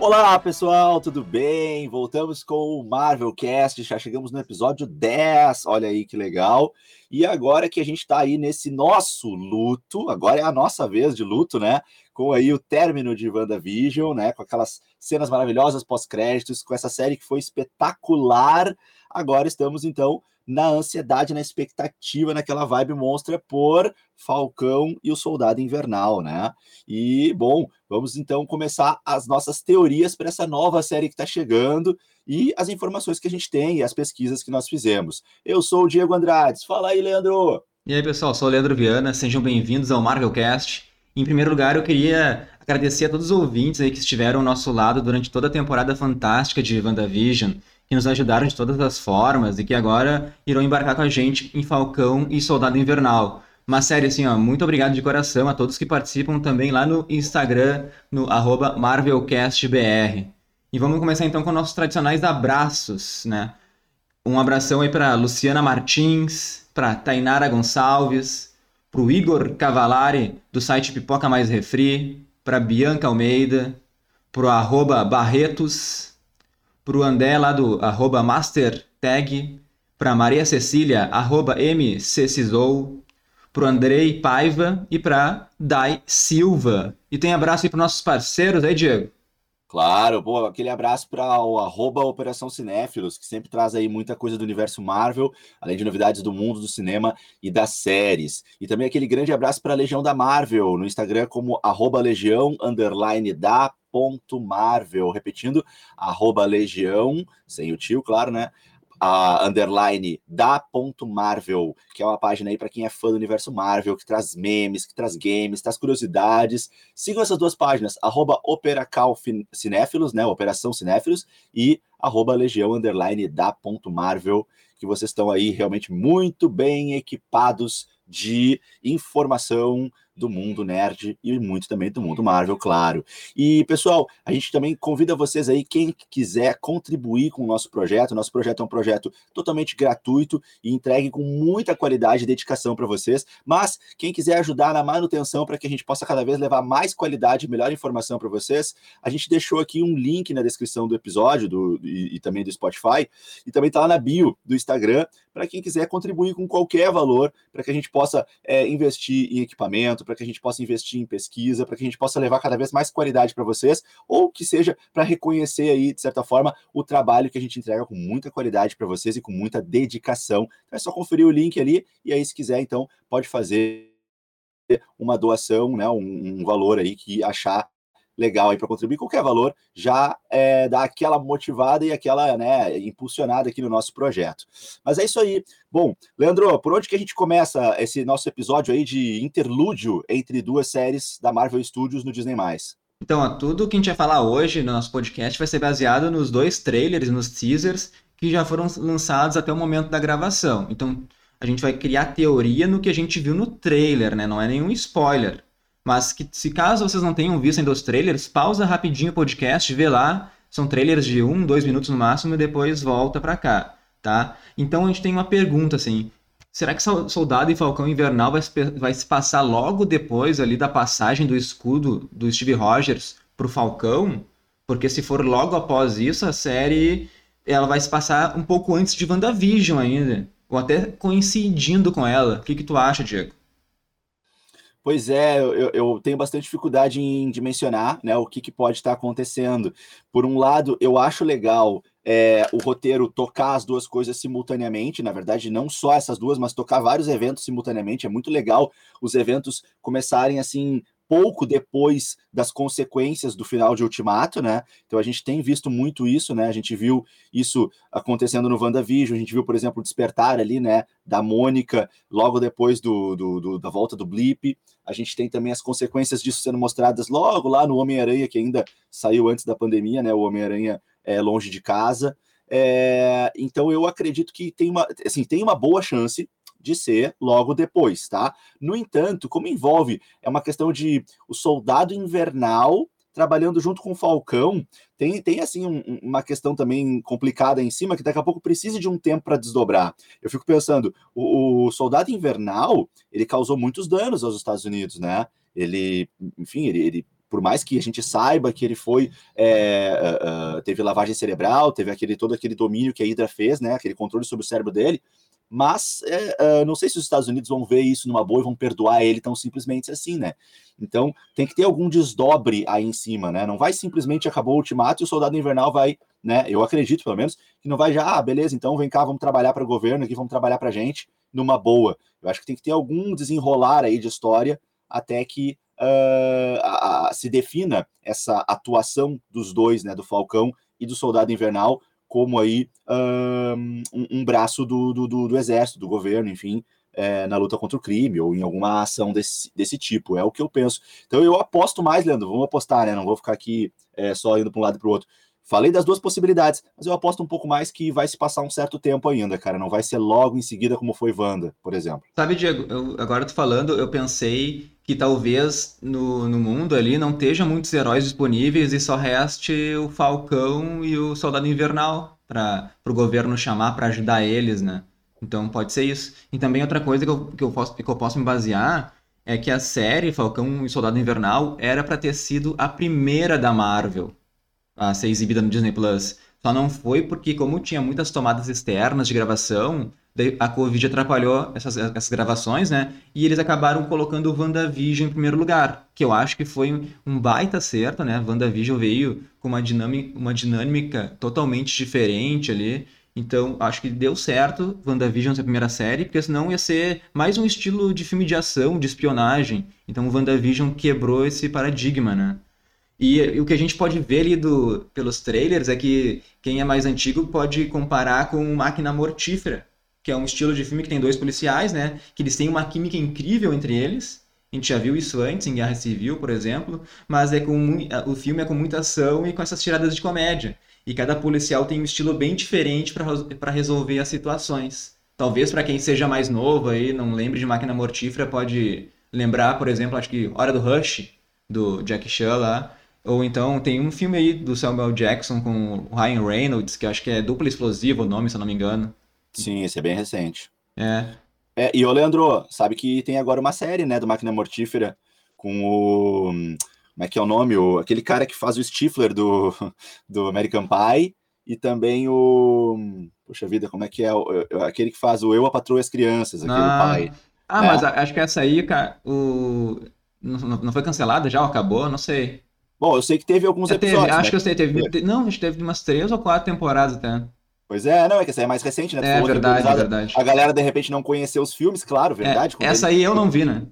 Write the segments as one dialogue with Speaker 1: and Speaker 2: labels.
Speaker 1: Olá, pessoal, tudo bem? Voltamos com o Marvel Cast, já chegamos no episódio 10. Olha aí que legal. E agora que a gente está aí nesse nosso luto, agora é a nossa vez de luto, né? Com aí o término de WandaVision, né? Com aquelas cenas maravilhosas pós-créditos, com essa série que foi espetacular. Agora estamos então na ansiedade, na expectativa, naquela vibe monstra por Falcão e o Soldado Invernal, né? E, bom, vamos então começar as nossas teorias para essa nova série que está chegando e as informações que a gente tem e as pesquisas que nós fizemos. Eu sou o Diego Andrade. Fala aí, Leandro!
Speaker 2: E aí, pessoal, sou o Leandro Viana, sejam bem-vindos ao Marvelcast. Em primeiro lugar, eu queria agradecer a todos os ouvintes aí que estiveram ao nosso lado durante toda a temporada fantástica de WandaVision que nos ajudaram de todas as formas e que agora irão embarcar com a gente em Falcão e Soldado Invernal. Uma série assim, ó, muito obrigado de coração a todos que participam também lá no Instagram, no MarvelCastBR. E vamos começar então com nossos tradicionais abraços, né? Um abração aí para Luciana Martins, para Tainara Gonçalves, para o Igor Cavalari, do site Pipoca Mais Refri, para Bianca Almeida, para o Barretos, pro André lá do arroba mastertag, pra Maria Cecília, arroba mccisou, pro Andrei Paiva e pra Dai Silva. E tem abraço aí pros nossos parceiros aí, Diego?
Speaker 1: Claro, pô, aquele abraço para o arroba Operação Cinéfilos, que sempre traz aí muita coisa do universo Marvel, além de novidades do mundo do cinema e das séries. E também aquele grande abraço para a Legião da Marvel, no Instagram como arroba Legião, underline da ponto Marvel, repetindo, arroba Legião, sem o tio, claro, né? a underline da ponto Marvel, que é uma página aí para quem é fã do universo Marvel, que traz memes, que traz games, traz curiosidades. Sigam essas duas páginas, arroba Cinéfilos, né? Operação Cinéfilos, e arroba Legião underline da ponto Marvel, que vocês estão aí realmente muito bem equipados de informação do mundo nerd e muito também do mundo Marvel, claro. E, pessoal, a gente também convida vocês aí, quem quiser contribuir com o nosso projeto. Nosso projeto é um projeto totalmente gratuito e entregue com muita qualidade e dedicação para vocês. Mas quem quiser ajudar na manutenção para que a gente possa cada vez levar mais qualidade e melhor informação para vocês, a gente deixou aqui um link na descrição do episódio do, e, e também do Spotify. E também está lá na bio do Instagram para quem quiser contribuir com qualquer valor, para que a gente possa é, investir em equipamento, para que a gente possa investir em pesquisa, para que a gente possa levar cada vez mais qualidade para vocês, ou que seja para reconhecer aí, de certa forma, o trabalho que a gente entrega com muita qualidade para vocês e com muita dedicação. Então é só conferir o link ali, e aí, se quiser, então, pode fazer uma doação, né, um, um valor aí que achar legal aí para contribuir, qualquer valor já é, dá aquela motivada e aquela né, impulsionada aqui no nosso projeto. Mas é isso aí. Bom, Leandro, por onde que a gente começa esse nosso episódio aí de interlúdio entre duas séries da Marvel Studios no Disney+.
Speaker 2: Então, ó, tudo que a gente vai falar hoje no nosso podcast vai ser baseado nos dois trailers, nos teasers que já foram lançados até o momento da gravação. Então, a gente vai criar teoria no que a gente viu no trailer, né? Não é nenhum spoiler. Mas que, se caso vocês não tenham visto ainda os trailers, pausa rapidinho o podcast, vê lá. São trailers de um, dois minutos no máximo e depois volta para cá, tá? Então a gente tem uma pergunta assim: será que Soldado e Falcão Invernal vai, vai se passar logo depois ali da passagem do escudo do Steve Rogers pro Falcão? Porque se for logo após isso, a série ela vai se passar um pouco antes de WandaVision ainda, ou até coincidindo com ela. O que, que tu acha, Diego?
Speaker 1: Pois é, eu, eu, tenho bastante dificuldade em dimensionar né, o que, que pode estar acontecendo. Por um lado, eu acho legal é, o roteiro tocar as duas coisas simultaneamente, na verdade, não só essas duas, mas tocar vários eventos simultaneamente. É muito legal os eventos começarem assim pouco depois das consequências do final de Ultimato, né? Então a gente tem visto muito isso, né? A gente viu isso acontecendo no WandaVision, a gente viu, por exemplo, o despertar ali, né, da Mônica logo depois do, do, do da volta do Blip. A gente tem também as consequências disso sendo mostradas logo lá no Homem-Aranha, que ainda saiu antes da pandemia, né? O Homem-Aranha é longe de casa. É, então eu acredito que tem uma, assim, tem uma boa chance de ser logo depois, tá? No entanto, como envolve, é uma questão de o soldado invernal trabalhando junto com o Falcão, tem, tem assim um, uma questão também complicada em cima que daqui a pouco precisa de um tempo para desdobrar. Eu fico pensando, o, o, soldado invernal ele causou muitos danos aos Estados Unidos, né? Ele, enfim, ele, ele por mais que a gente saiba que ele foi é, uh, teve lavagem cerebral, teve aquele todo aquele domínio que a Hydra fez, né, aquele controle sobre o cérebro dele, mas é, uh, não sei se os Estados Unidos vão ver isso numa boa e vão perdoar ele tão simplesmente assim, né? Então tem que ter algum desdobre aí em cima, né? Não vai simplesmente acabou o ultimato e o soldado invernal vai, né? Eu acredito, pelo menos, que não vai já, ah, beleza, então vem cá, vamos trabalhar para o governo aqui, vamos trabalhar para a gente numa boa. Eu acho que tem que ter algum desenrolar aí de história até que uh, a, a, se defina essa atuação dos dois, né? Do Falcão e do Soldado Invernal como aí um, um braço do, do, do, exército, do governo, enfim, é, na luta contra o crime ou em alguma ação desse, desse tipo. É o que eu penso. Então eu aposto mais, Leandro. Vamos apostar, né? Não vou ficar aqui é, só indo para um lado e para o outro. Falei das duas possibilidades, mas eu aposto um pouco mais que vai se passar um certo tempo ainda, cara. Não vai ser logo em seguida como foi Wanda, por exemplo.
Speaker 2: Sabe, Diego, eu, agora tu falando, eu pensei que talvez no, no mundo ali não esteja muitos heróis disponíveis e só reste o Falcão e o Soldado Invernal para o governo chamar para ajudar eles, né? Então pode ser isso. E também outra coisa que eu, que eu, posso, que eu posso me basear é que a série Falcão e Soldado Invernal era para ter sido a primeira da Marvel a ser exibida no Disney Plus. Só não foi porque, como tinha muitas tomadas externas de gravação, a Covid atrapalhou essas, essas gravações, né? E eles acabaram colocando o WandaVision em primeiro lugar, que eu acho que foi um baita acerto, né? WandaVision veio com uma dinâmica, uma dinâmica totalmente diferente ali. Então, acho que deu certo WandaVision ser a primeira série, porque senão ia ser mais um estilo de filme de ação, de espionagem. Então, o WandaVision quebrou esse paradigma, né? E, e, o que a gente pode ver ali do, pelos trailers é que quem é mais antigo pode comparar com Máquina Mortífera, que é um estilo de filme que tem dois policiais, né? Que eles têm uma química incrível entre eles. A gente já viu isso antes em Guerra Civil, por exemplo, mas é com o filme é com muita ação e com essas tiradas de comédia. E cada policial tem um estilo bem diferente para resolver as situações. Talvez para quem seja mais novo aí, não lembre de Máquina Mortífera, pode lembrar, por exemplo, acho que Hora do Rush, do Jack Chan lá, ou então tem um filme aí do Samuel Jackson com o Ryan Reynolds, que acho que é Dupla Explosiva o nome, se eu não me engano.
Speaker 1: Sim, esse é bem recente.
Speaker 2: É.
Speaker 1: é e o Leandro, sabe que tem agora uma série, né, do Máquina Mortífera, com o. Como é que é o nome? O, aquele cara que faz o Stifler do, do American Pie e também o. Poxa vida, como é que é? O, aquele que faz o Eu, a Patroa e as Crianças, aquele ah, pai.
Speaker 2: Ah, é. mas acho que essa aí, cara, o... não, não foi cancelada já? Acabou? Não sei.
Speaker 1: Bom, eu sei que teve alguns episódios.
Speaker 2: Teve, acho né? que eu sei, teve. Não, acho que teve umas três ou quatro temporadas até.
Speaker 1: Pois é, não, é que essa é mais recente, né?
Speaker 2: É verdade, é verdade.
Speaker 1: A galera, de repente, não conheceu os filmes, claro, verdade.
Speaker 2: É, essa aí eu não vi, né?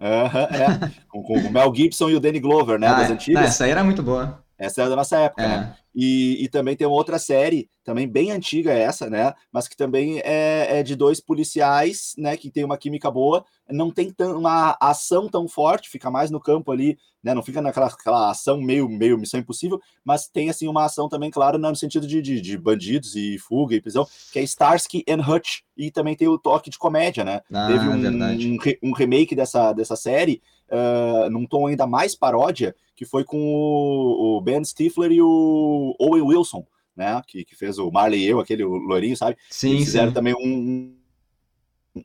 Speaker 1: Aham, é. com, com, o Mel Gibson e o Danny Glover, né? Ah, das antigas.
Speaker 2: essa aí era muito boa.
Speaker 1: Essa era da nossa época, é. né? E, e, também tem uma outra série, também bem antiga essa, né? Mas que também é, é de dois policiais, né? Que tem uma química boa, não tem tão, uma ação tão forte, fica mais no campo ali, né? Não fica naquela ação meio, meio missão impossível, mas tem assim uma ação também, claro, no sentido de, de, de bandidos e fuga e prisão, que é Starsky and Hutch, e também tem o toque de comédia, né?
Speaker 2: Ah,
Speaker 1: Teve um,
Speaker 2: um,
Speaker 1: um, remake dessa, dessa série, uh, num tom ainda mais paródia, que foi com o, o Ben Stifler e o Owen Wilson, né? Que, que fez o Marley e eu, aquele loirinho, sabe?
Speaker 2: Sim, Eles
Speaker 1: fizeram
Speaker 2: sim.
Speaker 1: também um,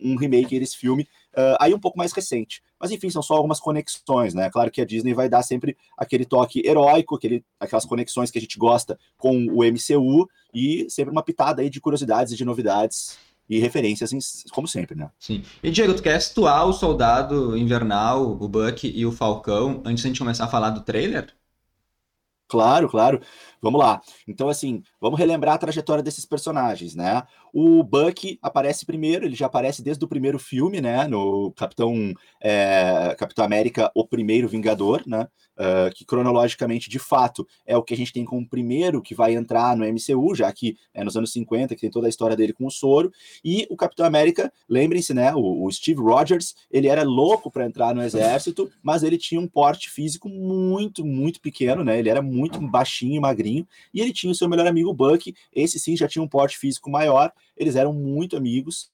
Speaker 1: um remake desse filme, uh, aí um pouco mais recente. Mas enfim, são só algumas conexões, né? Claro que a Disney vai dar sempre aquele toque heróico, aquele, aquelas conexões que a gente gosta com o MCU e sempre uma pitada aí de curiosidades e de novidades e referências, como sempre, né?
Speaker 2: Sim. E Diego, tu quer situar o Soldado Invernal, o Buck e o Falcão antes de a gente começar a falar do trailer?
Speaker 1: Claro, claro. Vamos lá. Então, assim, vamos relembrar a trajetória desses personagens, né? O Buck aparece primeiro, ele já aparece desde o primeiro filme, né? No Capitão, é, Capitão América, o primeiro Vingador, né? Uh, que cronologicamente, de fato, é o que a gente tem como primeiro que vai entrar no MCU, já que é nos anos 50, que tem toda a história dele com o soro. E o Capitão América, lembrem-se, né? O, o, Steve Rogers, ele era louco para entrar no exército, mas ele tinha um porte físico muito, muito pequeno, né? Ele era muito baixinho e magrinho. E ele tinha o seu melhor amigo Buck, esse sim já tinha um porte físico maior, eles eram muito amigos,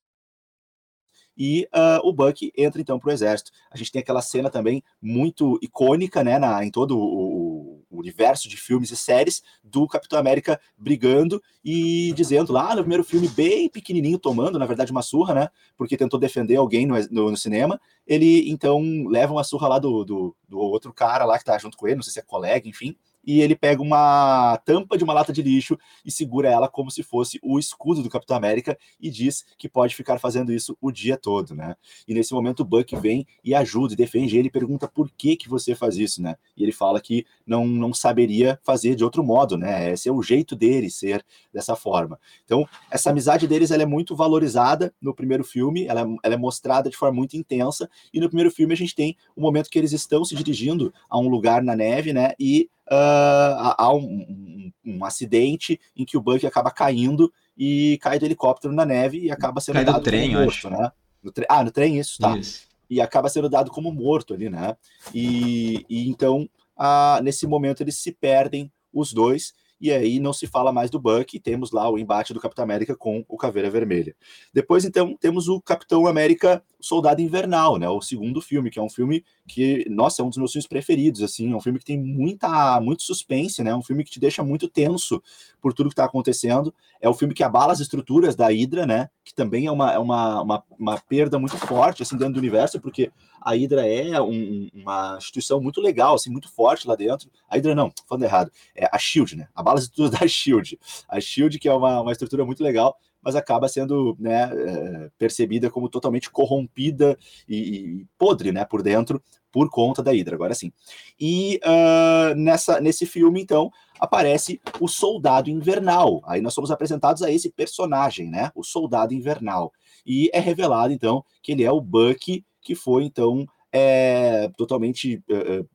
Speaker 1: e uh, o Buck entra então para o exército. A gente tem aquela cena também muito icônica, né, na, em todo o, universo de filmes e séries do Capitão América brigando e dizendo lá no primeiro filme, bem pequenininho, tomando, na verdade, uma surra, né? Porque tentou defender alguém no, no, no cinema. Ele então leva uma surra lá do, do, do outro cara lá que tá junto com ele, não sei se é colega, enfim e ele pega uma tampa de uma lata de lixo e segura ela como se fosse o escudo do Capitão América e diz que pode ficar fazendo isso o dia todo, né? E nesse momento o Buck vem e ajuda e defende ele pergunta por que que você faz isso, né? E ele fala que não, não saberia fazer de outro modo, né? Esse é o jeito dele ser dessa forma. Então, essa amizade deles ela é muito valorizada no primeiro filme, ela, é, ela é mostrada de forma muito intensa, e no primeiro filme a gente tem o momento que eles estão se dirigindo a um lugar na neve, né? E uh, há um, um, um, acidente em que o Buck acaba caindo e cai do helicóptero na neve e acaba sendo
Speaker 2: cai
Speaker 1: dado
Speaker 2: do trem,
Speaker 1: como
Speaker 2: morto,
Speaker 1: né? No tre... Ah, no trem, isso, tá. Isso. E acaba sendo dado como morto ali, né? E, e então, uh, nesse momento, eles se perdem os dois e aí não se fala mais do Buck, e temos lá o embate do Capitão América com o Caveira Vermelha. Depois, então, temos o Capitão América Soldado Invernal, né, o segundo filme, que é um filme que, nossa, é um dos meus filmes preferidos, assim, é um filme que tem muita, muito suspense, né, um filme que te deixa muito tenso por tudo que está acontecendo, é o filme que abala as estruturas da Hydra, né, que também é uma, é uma, uma, uma perda muito forte, assim, dentro do universo, porque a Hydra é um, uma instituição muito legal, assim, muito forte lá dentro, a Hydra não, falando errado, é a SHIELD, né, abala as estruturas da SHIELD, a SHIELD que é uma, uma estrutura muito legal, mas acaba sendo né, é, percebida como totalmente corrompida e, e, podre né, por dentro por conta da Hydra, agora sim. E uh, nessa, nesse filme, então, aparece o Soldado Invernal. Aí nós somos apresentados a esse personagem, né? O Soldado Invernal. E é revelado, então, que ele é o Bucky, que foi, então, é, totalmente uh,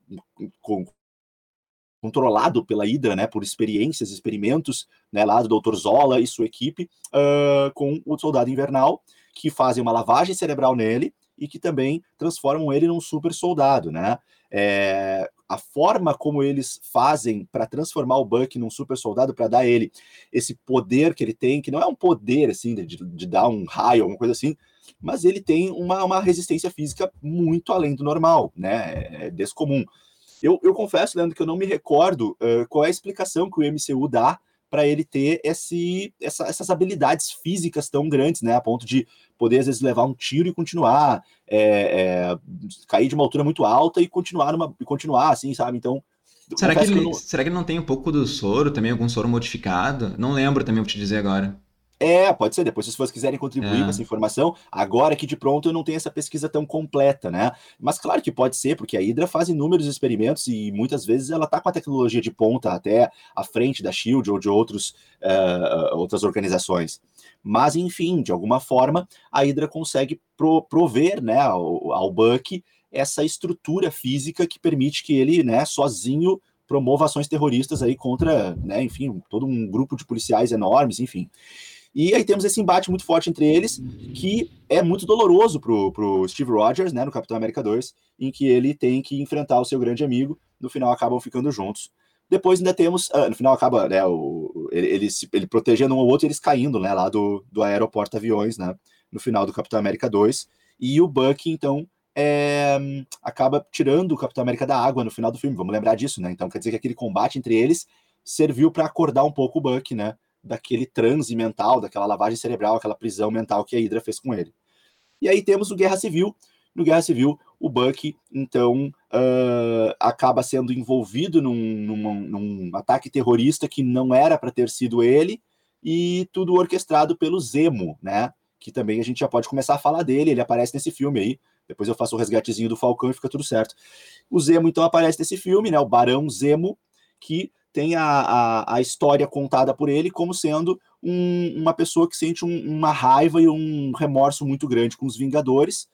Speaker 1: com, controlado pela Hydra, né, por experiências, experimentos, né, lá do Dr. Zola e sua equipe, uh, com o Soldado Invernal, que fazem uma lavagem cerebral nele e que também transformam ele num super soldado, né? É, a forma como eles fazem para transformar o Buck num super soldado, para dar ele esse poder que ele tem, que não é um poder assim de, de dar um raio, alguma coisa assim, mas ele tem uma, uma resistência física muito além do normal, né? É descomum. Eu, eu confesso, Leandro, que eu não me recordo uh, qual é a explicação que o MCU dá para ele ter esse, essa, essas habilidades físicas tão grandes, né? A ponto de poder, às vezes, levar um tiro e continuar, é, é, cair de uma altura muito alta e continuar, numa, continuar assim, sabe? Então.
Speaker 2: Será que, ele, que não... será que ele não tem um pouco do soro também, algum soro modificado? Não lembro também, vou te dizer agora.
Speaker 1: É, pode ser. Depois, se vocês quiserem contribuir é. com essa informação, agora que de pronto eu não tenho essa pesquisa tão completa, né? Mas claro que pode ser, porque a Hydra faz inúmeros experimentos e muitas vezes ela está com a tecnologia de ponta até à frente da Shield ou de outros, uh, outras organizações. Mas, enfim, de alguma forma, a Hydra consegue pro, prover né, ao, ao Buck essa estrutura física que permite que ele, né, sozinho, promova ações terroristas aí contra, né, enfim, todo um grupo de policiais enormes, enfim. E aí temos esse embate muito forte entre eles, que é muito doloroso pro, pro Steve Rogers, né, no Capitão América 2, em que ele tem que enfrentar o seu grande amigo, no final acabam ficando juntos. Depois ainda temos, uh, no final acaba, né, o, ele, ele, ele, protegendo um ao outro eles caindo, né, lá do, do aeroporto aviões, né, no final do Capitão América 2. E o Bucky, então, é, acaba tirando o Capitão América da água no final do filme, vamos lembrar disso, né, então quer dizer que aquele combate entre eles serviu para acordar um pouco o Bucky, né, daquele transe mental, daquela lavagem cerebral, aquela prisão mental que a Hydra fez com ele. E aí temos o Guerra Civil. No Guerra Civil, o Buck, então, uh, acaba sendo envolvido num, num, num, ataque terrorista que não era para ter sido ele, e tudo orquestrado pelo Zemo, né? Que também a gente já pode começar a falar dele, ele aparece nesse filme aí. Depois eu faço o resgatezinho do Falcão e fica tudo certo. O Zemo, então, aparece nesse filme, né? O Barão Zemo, que tem a, a, a, história contada por ele como sendo um, uma pessoa que sente um, uma raiva e um remorso muito grande com os Vingadores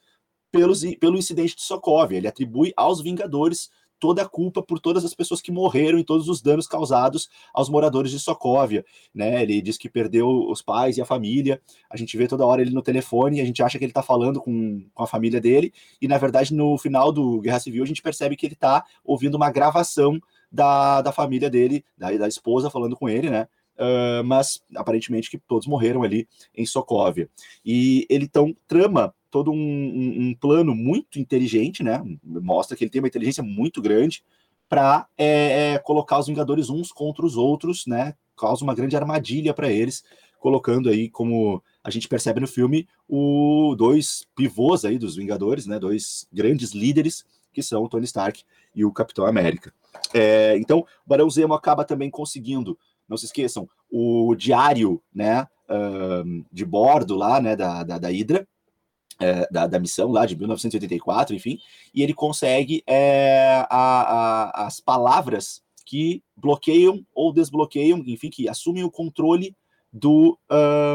Speaker 1: pelos, pelo incidente de Sokovia. Ele atribui aos Vingadores toda a culpa por todas as pessoas que morreram e todos os danos causados aos moradores de Sokovia, né? Ele diz que perdeu os pais e a família. A gente vê toda hora ele no telefone e a gente acha que ele está falando com, com a família dele e na verdade no final do Guerra Civil a gente percebe que ele está ouvindo uma gravação da, da família dele, da, da esposa falando com ele, né? Uh, mas aparentemente que todos morreram ali em Sokovia. E ele então trama todo um, um, um, plano muito inteligente, né? Mostra que ele tem uma inteligência muito grande para é, é, colocar os Vingadores uns contra os outros, né? Causa uma grande armadilha para eles, colocando aí, como a gente percebe no filme, o dois pivôs aí dos Vingadores, né? Dois grandes líderes, que são o Tony Stark e o Capitão América. É, então, Barão Zemo acaba também conseguindo, não se esqueçam, o diário, né? De bordo lá, né? Da, da, da Hydra, é, da, da, missão lá de 1984, enfim, e ele consegue é, a, a, as palavras que bloqueiam ou desbloqueiam, enfim, que assumem o controle do,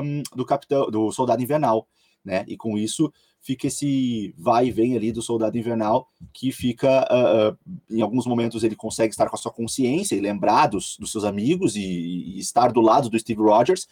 Speaker 1: um, do capitão, do soldado invernal, né? E com isso fica esse vai e vem ali do soldado invernal que fica, uh, uh, em alguns momentos ele consegue estar com a sua consciência e lembrar dos, dos seus amigos e, e, estar do lado do Steve Rogers,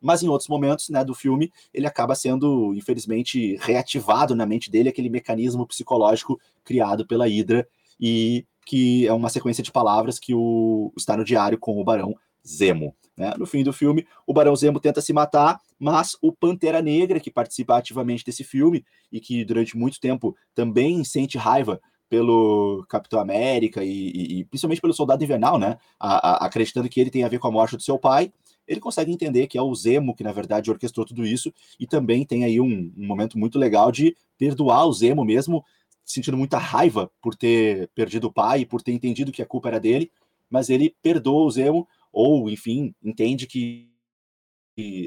Speaker 1: mas em outros momentos né, do filme ele acaba sendo, infelizmente, reativado na mente dele aquele mecanismo psicológico criado pela Hydra e que é uma sequência de palavras que o, está no diário com o Barão Zemo. Né? No fim do filme, o Barão Zemo tenta se matar, mas o Pantera Negra, que participa ativamente desse filme e que durante muito tempo também sente raiva pelo Capitão América e, e, e principalmente pelo Soldado Invernal, né? A, a, acreditando que ele tem a ver com a morte do seu pai, ele consegue entender que é o Zemo que, na verdade, orquestrou tudo isso, e também tem aí um, um momento muito legal de perdoar o Zemo mesmo, sentindo muita raiva por ter perdido o pai e por ter entendido que a culpa era dele, mas ele perdoa o Zemo, ou, enfim, entende que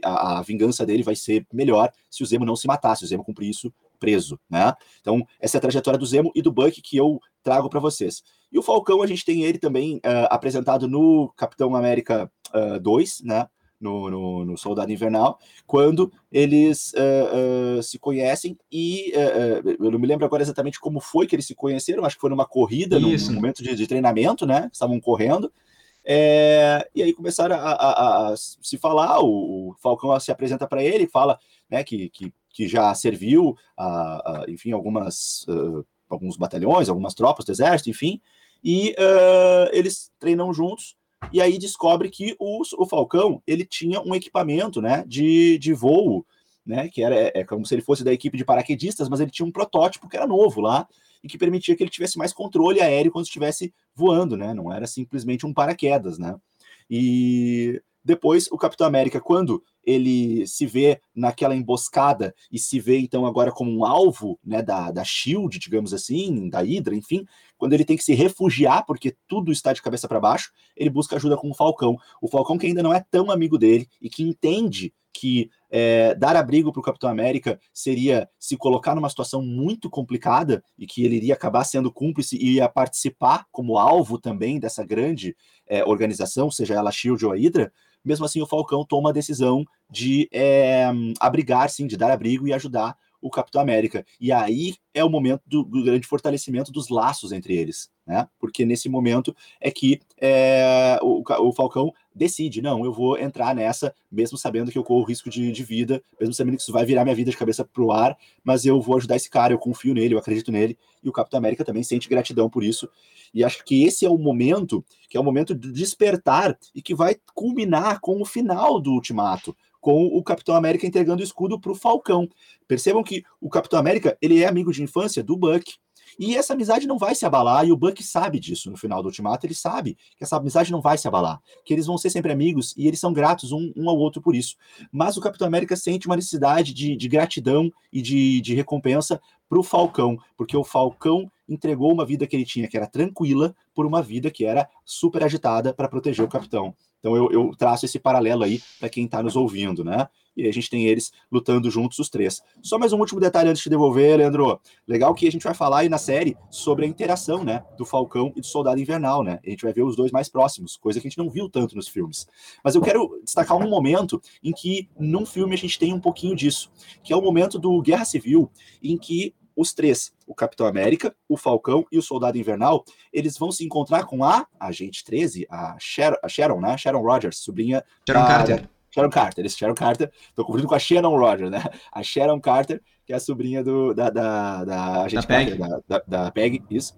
Speaker 1: a, a vingança dele vai ser melhor se o Zemo não se matar, se o Zemo cumprir isso preso, né? Então, essa é a trajetória do Zemo e do Buck que eu trago para vocês. E o Falcão, a gente tem ele também uh, apresentado no Capitão América uh, eh, 2, né? No, no, no, Soldado Invernal, quando eles uh, uh, se conhecem e uh, eu não me lembro agora exatamente como foi que eles se conheceram, acho que foi numa corrida, num, num momento de, de, treinamento, né? Estavam correndo. É, e aí começaram a, a, a, se falar, o, o Falcão se apresenta para ele, fala né, que, que, que já serviu, a, enfim, algumas, alguns batalhões, algumas tropas do exército, enfim, e eles treinam juntos e aí descobre que o, o Falcão ele tinha um equipamento né, de, de voo, né, que era é, é como se ele fosse da equipe de paraquedistas, mas ele tinha um protótipo que era novo lá e que permitia que ele tivesse mais controle aéreo quando estivesse voando, né? Não era simplesmente um paraquedas, né? E depois, o Capitão América, quando ele se vê naquela emboscada e se vê então agora como um alvo né, da, da Shield, digamos assim, da Hydra, enfim, quando ele tem que se refugiar porque tudo está de cabeça para baixo, ele busca ajuda com o Falcão. O Falcão que ainda não é tão amigo dele e que entende que é, dar abrigo para o Capitão América seria se colocar numa situação muito complicada e que ele iria acabar sendo cúmplice e ia participar como alvo também dessa grande é, organização, seja ela Shield ou a Hydra, mesmo assim, o Falcão toma a decisão de é, abrigar, sim, de dar abrigo e ajudar o Capitão América. E aí é o momento do, do, grande fortalecimento dos laços entre eles, né? Porque nesse momento é que é, o, o, Falcão decide, não, eu vou entrar nessa, mesmo sabendo que eu corro risco de, de vida, mesmo sabendo que isso vai virar minha vida de cabeça pro ar, mas eu vou ajudar esse cara, eu confio nele, eu acredito nele, e o Capitão América também sente gratidão por isso. E acho que esse é o momento, que é o momento do despertar e que vai culminar com o final do Ultimato, com o Capitão América entregando o escudo para o Falcão. Percebam que o Capitão América ele é amigo de infância do Buck. E essa amizade não vai se abalar, e o Buck sabe disso no final do Ultimato, ele sabe que essa amizade não vai se abalar, que eles vão ser sempre amigos e eles são gratos um, um ao outro por isso. Mas o Capitão América sente uma necessidade de, de gratidão e de, de recompensa para o Falcão, porque o Falcão entregou uma vida que ele tinha, que era tranquila, por uma vida que era super agitada para proteger o capitão. Então eu, eu traço esse paralelo aí para quem está nos ouvindo, né? E aí a gente tem eles lutando juntos, os três. Só mais um último detalhe antes de devolver, Leandro. Legal que a gente vai falar aí na série sobre a interação, né, do Falcão e do Soldado Invernal, né? A gente vai ver os dois mais próximos, coisa que a gente não viu tanto nos filmes. Mas eu quero destacar um momento em que num filme a gente tem um pouquinho disso, que é o momento do Guerra Civil, em que os três, o Capitão América, o Falcão e o Soldado Invernal, eles vão se encontrar com a Agente 13, a Sharon, a Sharon né? Sharon Rogers, sobrinha
Speaker 2: Sharon da, Carter.
Speaker 1: Sharon Carter, eles Sharon Carter, tô confundindo com a Sharon Rogers, né? A Sharon Carter, que é a sobrinha do, da, da, da da Peg. Da, da, da Peg, isso.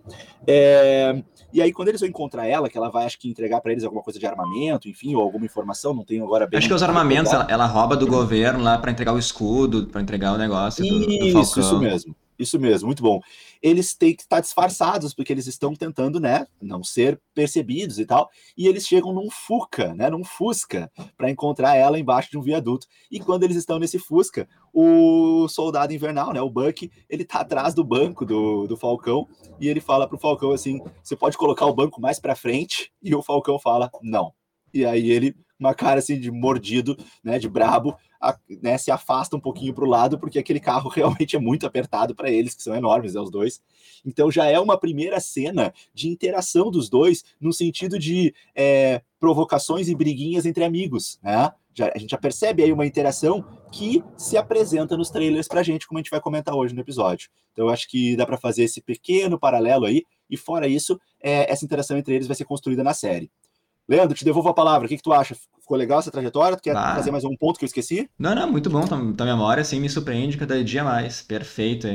Speaker 1: É, e aí, quando eles vão encontrar ela, que ela vai, acho que, entregar para eles alguma coisa de armamento, enfim, ou alguma informação, não tenho agora bem.
Speaker 2: Acho que os armamentos, ela, ela, rouba do governo lá para entregar o escudo, para entregar o negócio
Speaker 1: do, isso, do Falcão. Isso mesmo. Isso mesmo, muito bom. Eles têm que estar disfarçados, porque eles estão tentando, né, não ser percebidos e tal. E eles chegam num Fuca, né, num Fusca, para encontrar ela embaixo de um viaduto. E quando eles estão nesse Fusca, o soldado invernal, né, o Buck, ele tá atrás do banco do, do Falcão e ele fala pro Falcão assim: você pode colocar o banco mais para frente? E o Falcão fala: não. E aí ele uma cara assim de mordido, né, de brabo, a, né, se afasta um pouquinho para o lado, porque aquele carro realmente é muito apertado para eles, que são enormes, né, os dois. Então já é uma primeira cena de interação dos dois, no sentido de é, provocações e briguinhas entre amigos, né? Já, a gente já percebe aí uma interação que se apresenta nos trailers para a gente, como a gente vai comentar hoje no episódio. Então eu acho que dá para fazer esse pequeno paralelo aí, e fora isso, é, essa interação entre eles vai ser construída na série. Leandro, te devolvo a palavra. O que, que tu acha? Ficou legal essa trajetória? Tu quer ah. fazer mais um ponto que eu esqueci?
Speaker 2: Não, não, muito bom. Tua, tua memória, assim, me surpreende cada dia mais. Perfeito.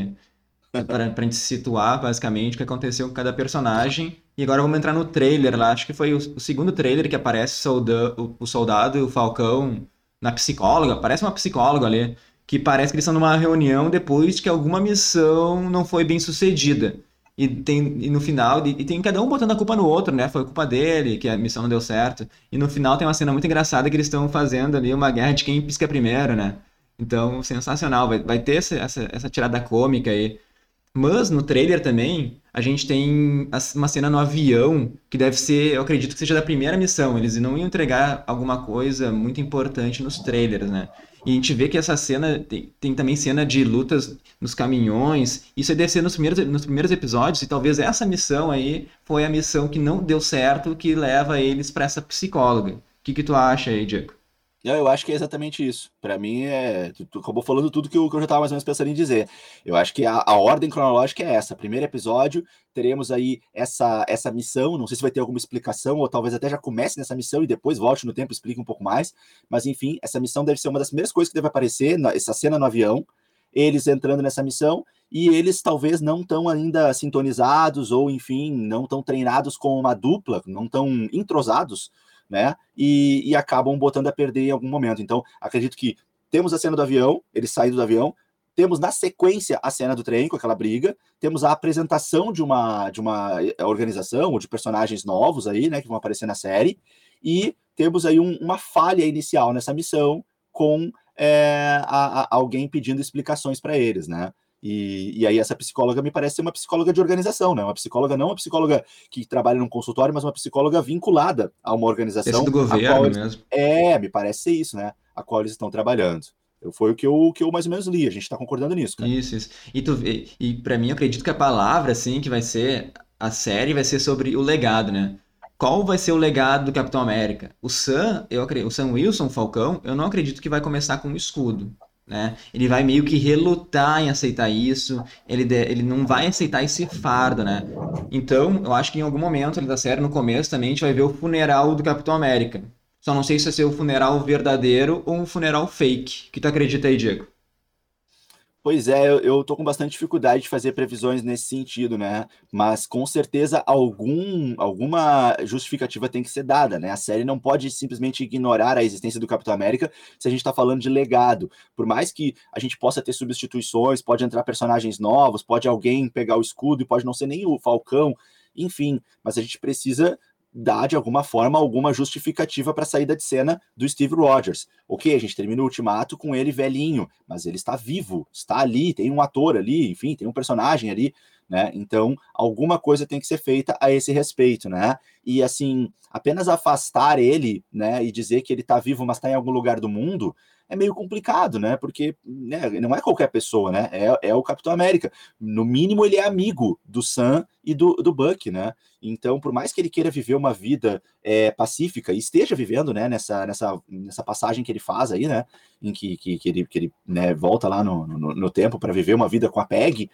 Speaker 2: Para a gente situar, basicamente, o que aconteceu com cada personagem. E agora vamos entrar no trailer lá. Acho que foi o, o segundo trailer que aparece solda, o, o soldado e o Falcão na psicóloga. Parece uma psicóloga ali. Que parece que eles estão numa reunião depois de que alguma missão não foi bem sucedida. E, tem, e no final, e, e, tem cada um botando a culpa no outro, né? Foi culpa dele, que a missão não deu certo. E no final tem uma cena muito engraçada que eles estão fazendo ali uma guerra de quem pisca primeiro, né? Então, sensacional. Vai, vai ter essa, essa, essa tirada cômica aí. Mas no trailer também, a gente tem uma cena no avião, que deve ser, eu acredito que seja da primeira missão. Eles não iam entregar alguma coisa muito importante nos trailers, né? E a gente vê que essa cena tem, tem, também cena de lutas nos caminhões. Isso é descer nos primeiros, nos primeiros episódios, e talvez essa missão aí foi a missão que não deu certo, que leva eles para essa psicóloga. O que, que tu acha aí, Diego?
Speaker 1: Eu acho que é exatamente isso. Para mim, é, tu, tu, acabou falando tudo que eu, que eu já estava mais ou menos pensando em dizer. Eu acho que a, a, ordem cronológica é essa. Primeiro episódio, teremos aí essa, essa missão. Não sei se vai ter alguma explicação, ou talvez até já comece nessa missão e depois volte no tempo e explique um pouco mais. Mas enfim, essa missão deve ser uma das primeiras coisas que deve aparecer, na, essa cena no avião, eles entrando nessa missão, e eles talvez não estão ainda sintonizados, ou enfim, não estão treinados com uma dupla, não estão entrosados né? E, e acabam botando a perder em algum momento. Então, acredito que temos a cena do avião, eles saindo do avião, temos na sequência a cena do trem com aquela briga, temos a apresentação de uma de uma eh, organização ou de personagens novos aí, né, que vão aparecer na série, e temos aí um, uma falha inicial nessa missão com é, a, a, alguém pedindo explicações para eles, né? E, e, aí essa psicóloga me parece ser uma psicóloga de organização, né? Uma psicóloga não uma psicóloga que trabalha num consultório, mas uma psicóloga vinculada a uma organização. Esse
Speaker 2: do governo
Speaker 1: eles,
Speaker 2: mesmo.
Speaker 1: É, me parece ser isso, né? A qual eles estão trabalhando. Foi o que eu, que eu mais ou menos li, a gente está concordando nisso. Cara.
Speaker 2: Isso, isso. E, tu, e, e para mim, eu acredito que a palavra, assim, que vai ser a série vai ser sobre o legado, né? Qual vai ser o legado do Capitão América? O Sam, eu acredito, o Sam Wilson, Falcão, eu não acredito que vai começar com um escudo né? Ele vai meio que relutar em aceitar isso, ele, de, ele não vai aceitar esse fardo, né? Então, eu acho que em algum momento da série, no começo também, a gente vai ver o funeral do Capitão América. Só não sei se vai ser o funeral verdadeiro ou um funeral fake. O que tu acredita aí, Diego?
Speaker 1: Pois é, eu, tô com bastante dificuldade de fazer previsões nesse sentido, né? Mas com certeza algum, alguma justificativa tem que ser dada, né? A série não pode simplesmente ignorar a existência do Capitão América se a gente está falando de legado. Por mais que a gente possa ter substituições, pode entrar personagens novos, pode alguém pegar o escudo e pode não ser nem o Falcão, enfim, mas a gente precisa dá de alguma forma alguma justificativa para a saída de cena do Steve Rogers. Ok, a gente termina o ultimato com ele velhinho, mas ele está vivo, está ali, tem um ator ali, enfim, tem um personagem ali, né? Então, alguma coisa tem que ser feita a esse respeito, né? E assim, apenas afastar ele, né, e dizer que ele está vivo, mas está em algum lugar do mundo, é meio complicado, né? Porque né, não é qualquer pessoa, né? É, é o Capitão América. No mínimo, ele é amigo do Sam e do, do Buck, né? Então, por mais que ele queira viver uma vida é, pacífica e esteja vivendo, né, nessa, nessa, nessa passagem que ele faz aí, né? Em que, que, que ele, que ele né, volta lá no, no, no tempo para viver uma vida com a Peg,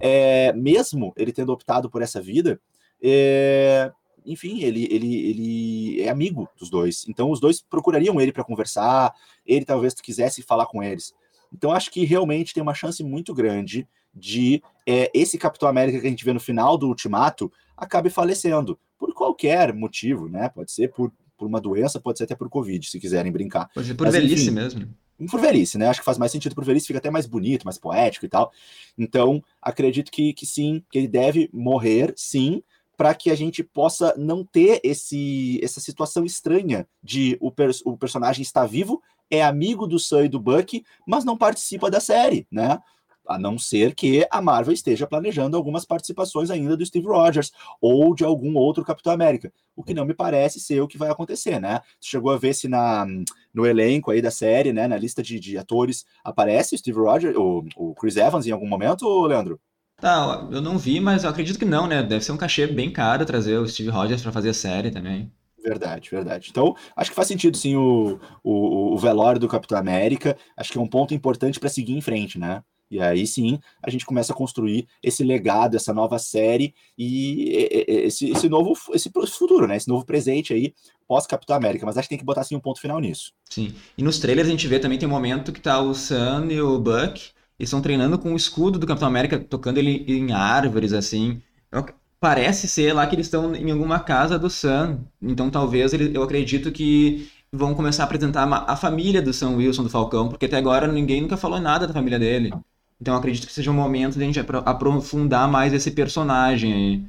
Speaker 1: é, mesmo ele tendo optado por essa vida, é, enfim, ele, ele, ele é amigo dos dois. Então, os dois procurariam ele para conversar, ele talvez quisesse falar com eles. Então, acho que realmente tem uma chance muito grande de é, esse Capitão América que a gente vê no final do Ultimato acabe falecendo, por qualquer motivo, né? Pode ser por, por uma doença, pode ser até por Covid, se quiserem brincar.
Speaker 2: Pode ser por Mas, velhice enfim, mesmo.
Speaker 1: por velhice, né? Acho que faz mais sentido por velhice, fica até mais bonito, mais poético e tal. Então, acredito que, que sim, que ele deve morrer, sim, para que a gente possa não ter esse, essa situação estranha de o, o personagem está vivo, é amigo do Sam e do Buck, mas não participa da série, né? A não ser que a Marvel esteja planejando algumas participações ainda do Steve Rogers ou de algum outro Capitão América, o que não me parece ser o que vai acontecer, né? Chegou a ver se na, no elenco aí da série, né, na lista de, de atores, aparece o Steve Rogers, o, o Chris Evans em algum momento, Leandro?
Speaker 2: Tá, eu não vi, mas eu acredito que não, né? Deve ser um cachê bem caro trazer o Steve Rogers para fazer a série também.
Speaker 1: Verdade, verdade. Então, acho que faz sentido sim o, o, o velório do Capitão América. Acho que é um ponto importante para seguir em frente, né? E aí sim a gente começa a construir esse legado, essa nova série e esse, esse novo esse futuro, né? Esse novo presente aí pós Capitão América. Mas acho que tem que botar assim um ponto final nisso.
Speaker 2: Sim. E nos trailers a gente vê também tem um momento que tá o Sam e o Buck e estão treinando com o escudo do Capitão América, tocando ele em árvores assim. Eu, parece ser lá que eles estão em alguma casa do Sam. Então talvez ele, eu acredito que vão começar a apresentar a família do Sam Wilson do Falcão, porque até agora ninguém nunca falou nada da família dele. Então acredito que seja um momento de a gente aprofundar mais esse personagem aí.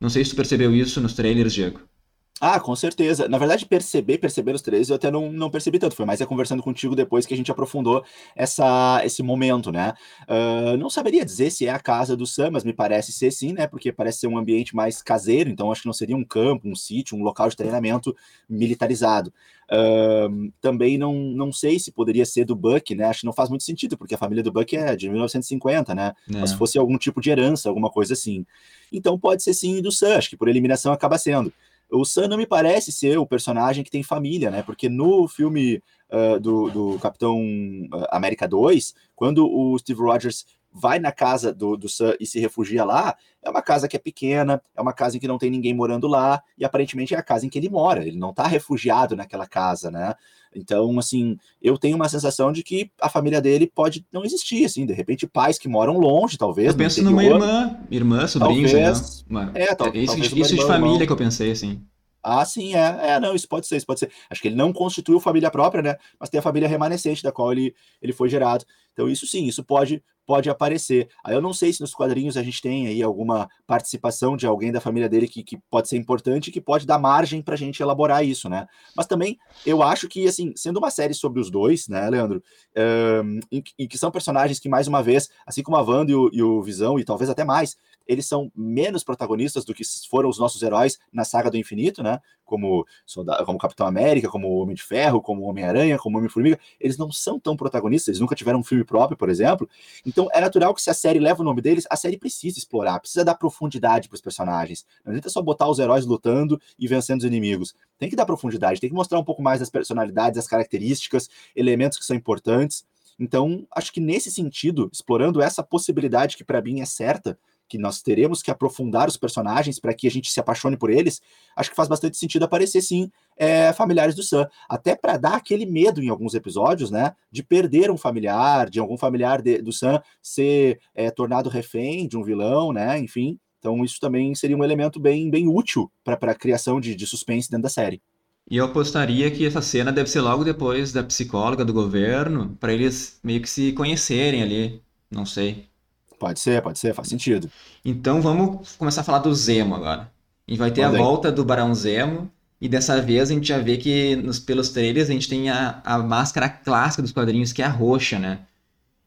Speaker 2: Não sei se tu percebeu isso nos trailers, Diego.
Speaker 1: Ah, com certeza. Na verdade, perceber, perceber os três, eu até não, não percebi tanto. Foi mais é conversando contigo depois que a gente aprofundou essa, esse momento, né? Uh, não saberia dizer se é a casa do Sam, mas me parece ser sim, né? Porque parece ser um ambiente mais caseiro, então acho que não seria um campo, um sítio, um local de treinamento militarizado. Uh, também não, não sei se poderia ser do Buck, né? Acho que não faz muito sentido, porque a família do Buck é de 1950, né? É. Mas se fosse algum tipo de herança, alguma coisa assim. Então pode ser sim do Sam, acho que por eliminação acaba sendo. O Sam não me parece ser o personagem que tem família, né? Porque no filme uh, do, do Capitão América 2, quando o Steve Rogers vai na casa do, do Sam e se refugia lá, é uma casa que é pequena, é uma casa em que não tem ninguém morando lá, e aparentemente é a casa em que ele mora, ele não está refugiado naquela casa, né? Então, assim, eu tenho uma sensação de que a família dele pode não existir, assim, de repente pais que moram longe, talvez.
Speaker 2: Eu penso numa irmã, irmã, sobrinho, talvez, né? É, tal, isso, talvez isso de família irmão. que eu pensei, assim.
Speaker 1: Ah, sim, é. É, não, isso pode ser, isso pode ser. Acho que ele não constituiu família própria, né? Mas tem a família remanescente da qual ele, ele foi gerado. Então, isso sim, isso pode pode aparecer. Aí eu não sei se nos quadrinhos a gente tem aí alguma participação de alguém da família dele que, que pode ser importante que pode dar margem para a gente elaborar isso, né? Mas também eu acho que, assim, sendo uma série sobre os dois, né, Leandro, um, e, e, que são personagens que, mais uma vez, assim como a Wanda e o, e o Visão, e talvez até mais, eles são menos protagonistas do que foram os nossos heróis na saga do infinito, né? Como, como Capitão América, como Homem de Ferro, como Homem-Aranha, como Homem-Formiga. Eles não são tão protagonistas, eles nunca tiveram um filme próprio, por exemplo. Então é natural que se a série leva o nome deles, a série precisa explorar, precisa dar profundidade para os personagens. Não adianta só botar os heróis lutando e vencendo os inimigos. Tem que dar profundidade, tem que mostrar um pouco mais das personalidades, das características, elementos que são importantes. Então, acho que nesse sentido, explorando essa possibilidade que para mim é certa, que nós teremos que aprofundar os personagens para que a gente se apaixone por eles, acho que faz bastante sentido aparecer sim é, familiares do Sam, até para dar aquele medo em alguns episódios, né, de perder um familiar, de algum familiar de, do Sam ser é, tornado refém de um vilão, né, enfim. Então isso também seria um elemento bem, bem útil para a criação de, de suspense dentro da série.
Speaker 2: E eu apostaria que essa cena deve ser logo depois da psicóloga do governo, para eles meio que se conhecerem ali. Não sei.
Speaker 1: Pode ser, pode ser, faz sentido.
Speaker 2: Então vamos começar a falar do Zemo agora. A gente vai ter a volta do Barão Zemo, e dessa vez a gente já vê que nos, pelos trailers a gente tem a, a máscara clássica dos quadrinhos, que é a roxa, né?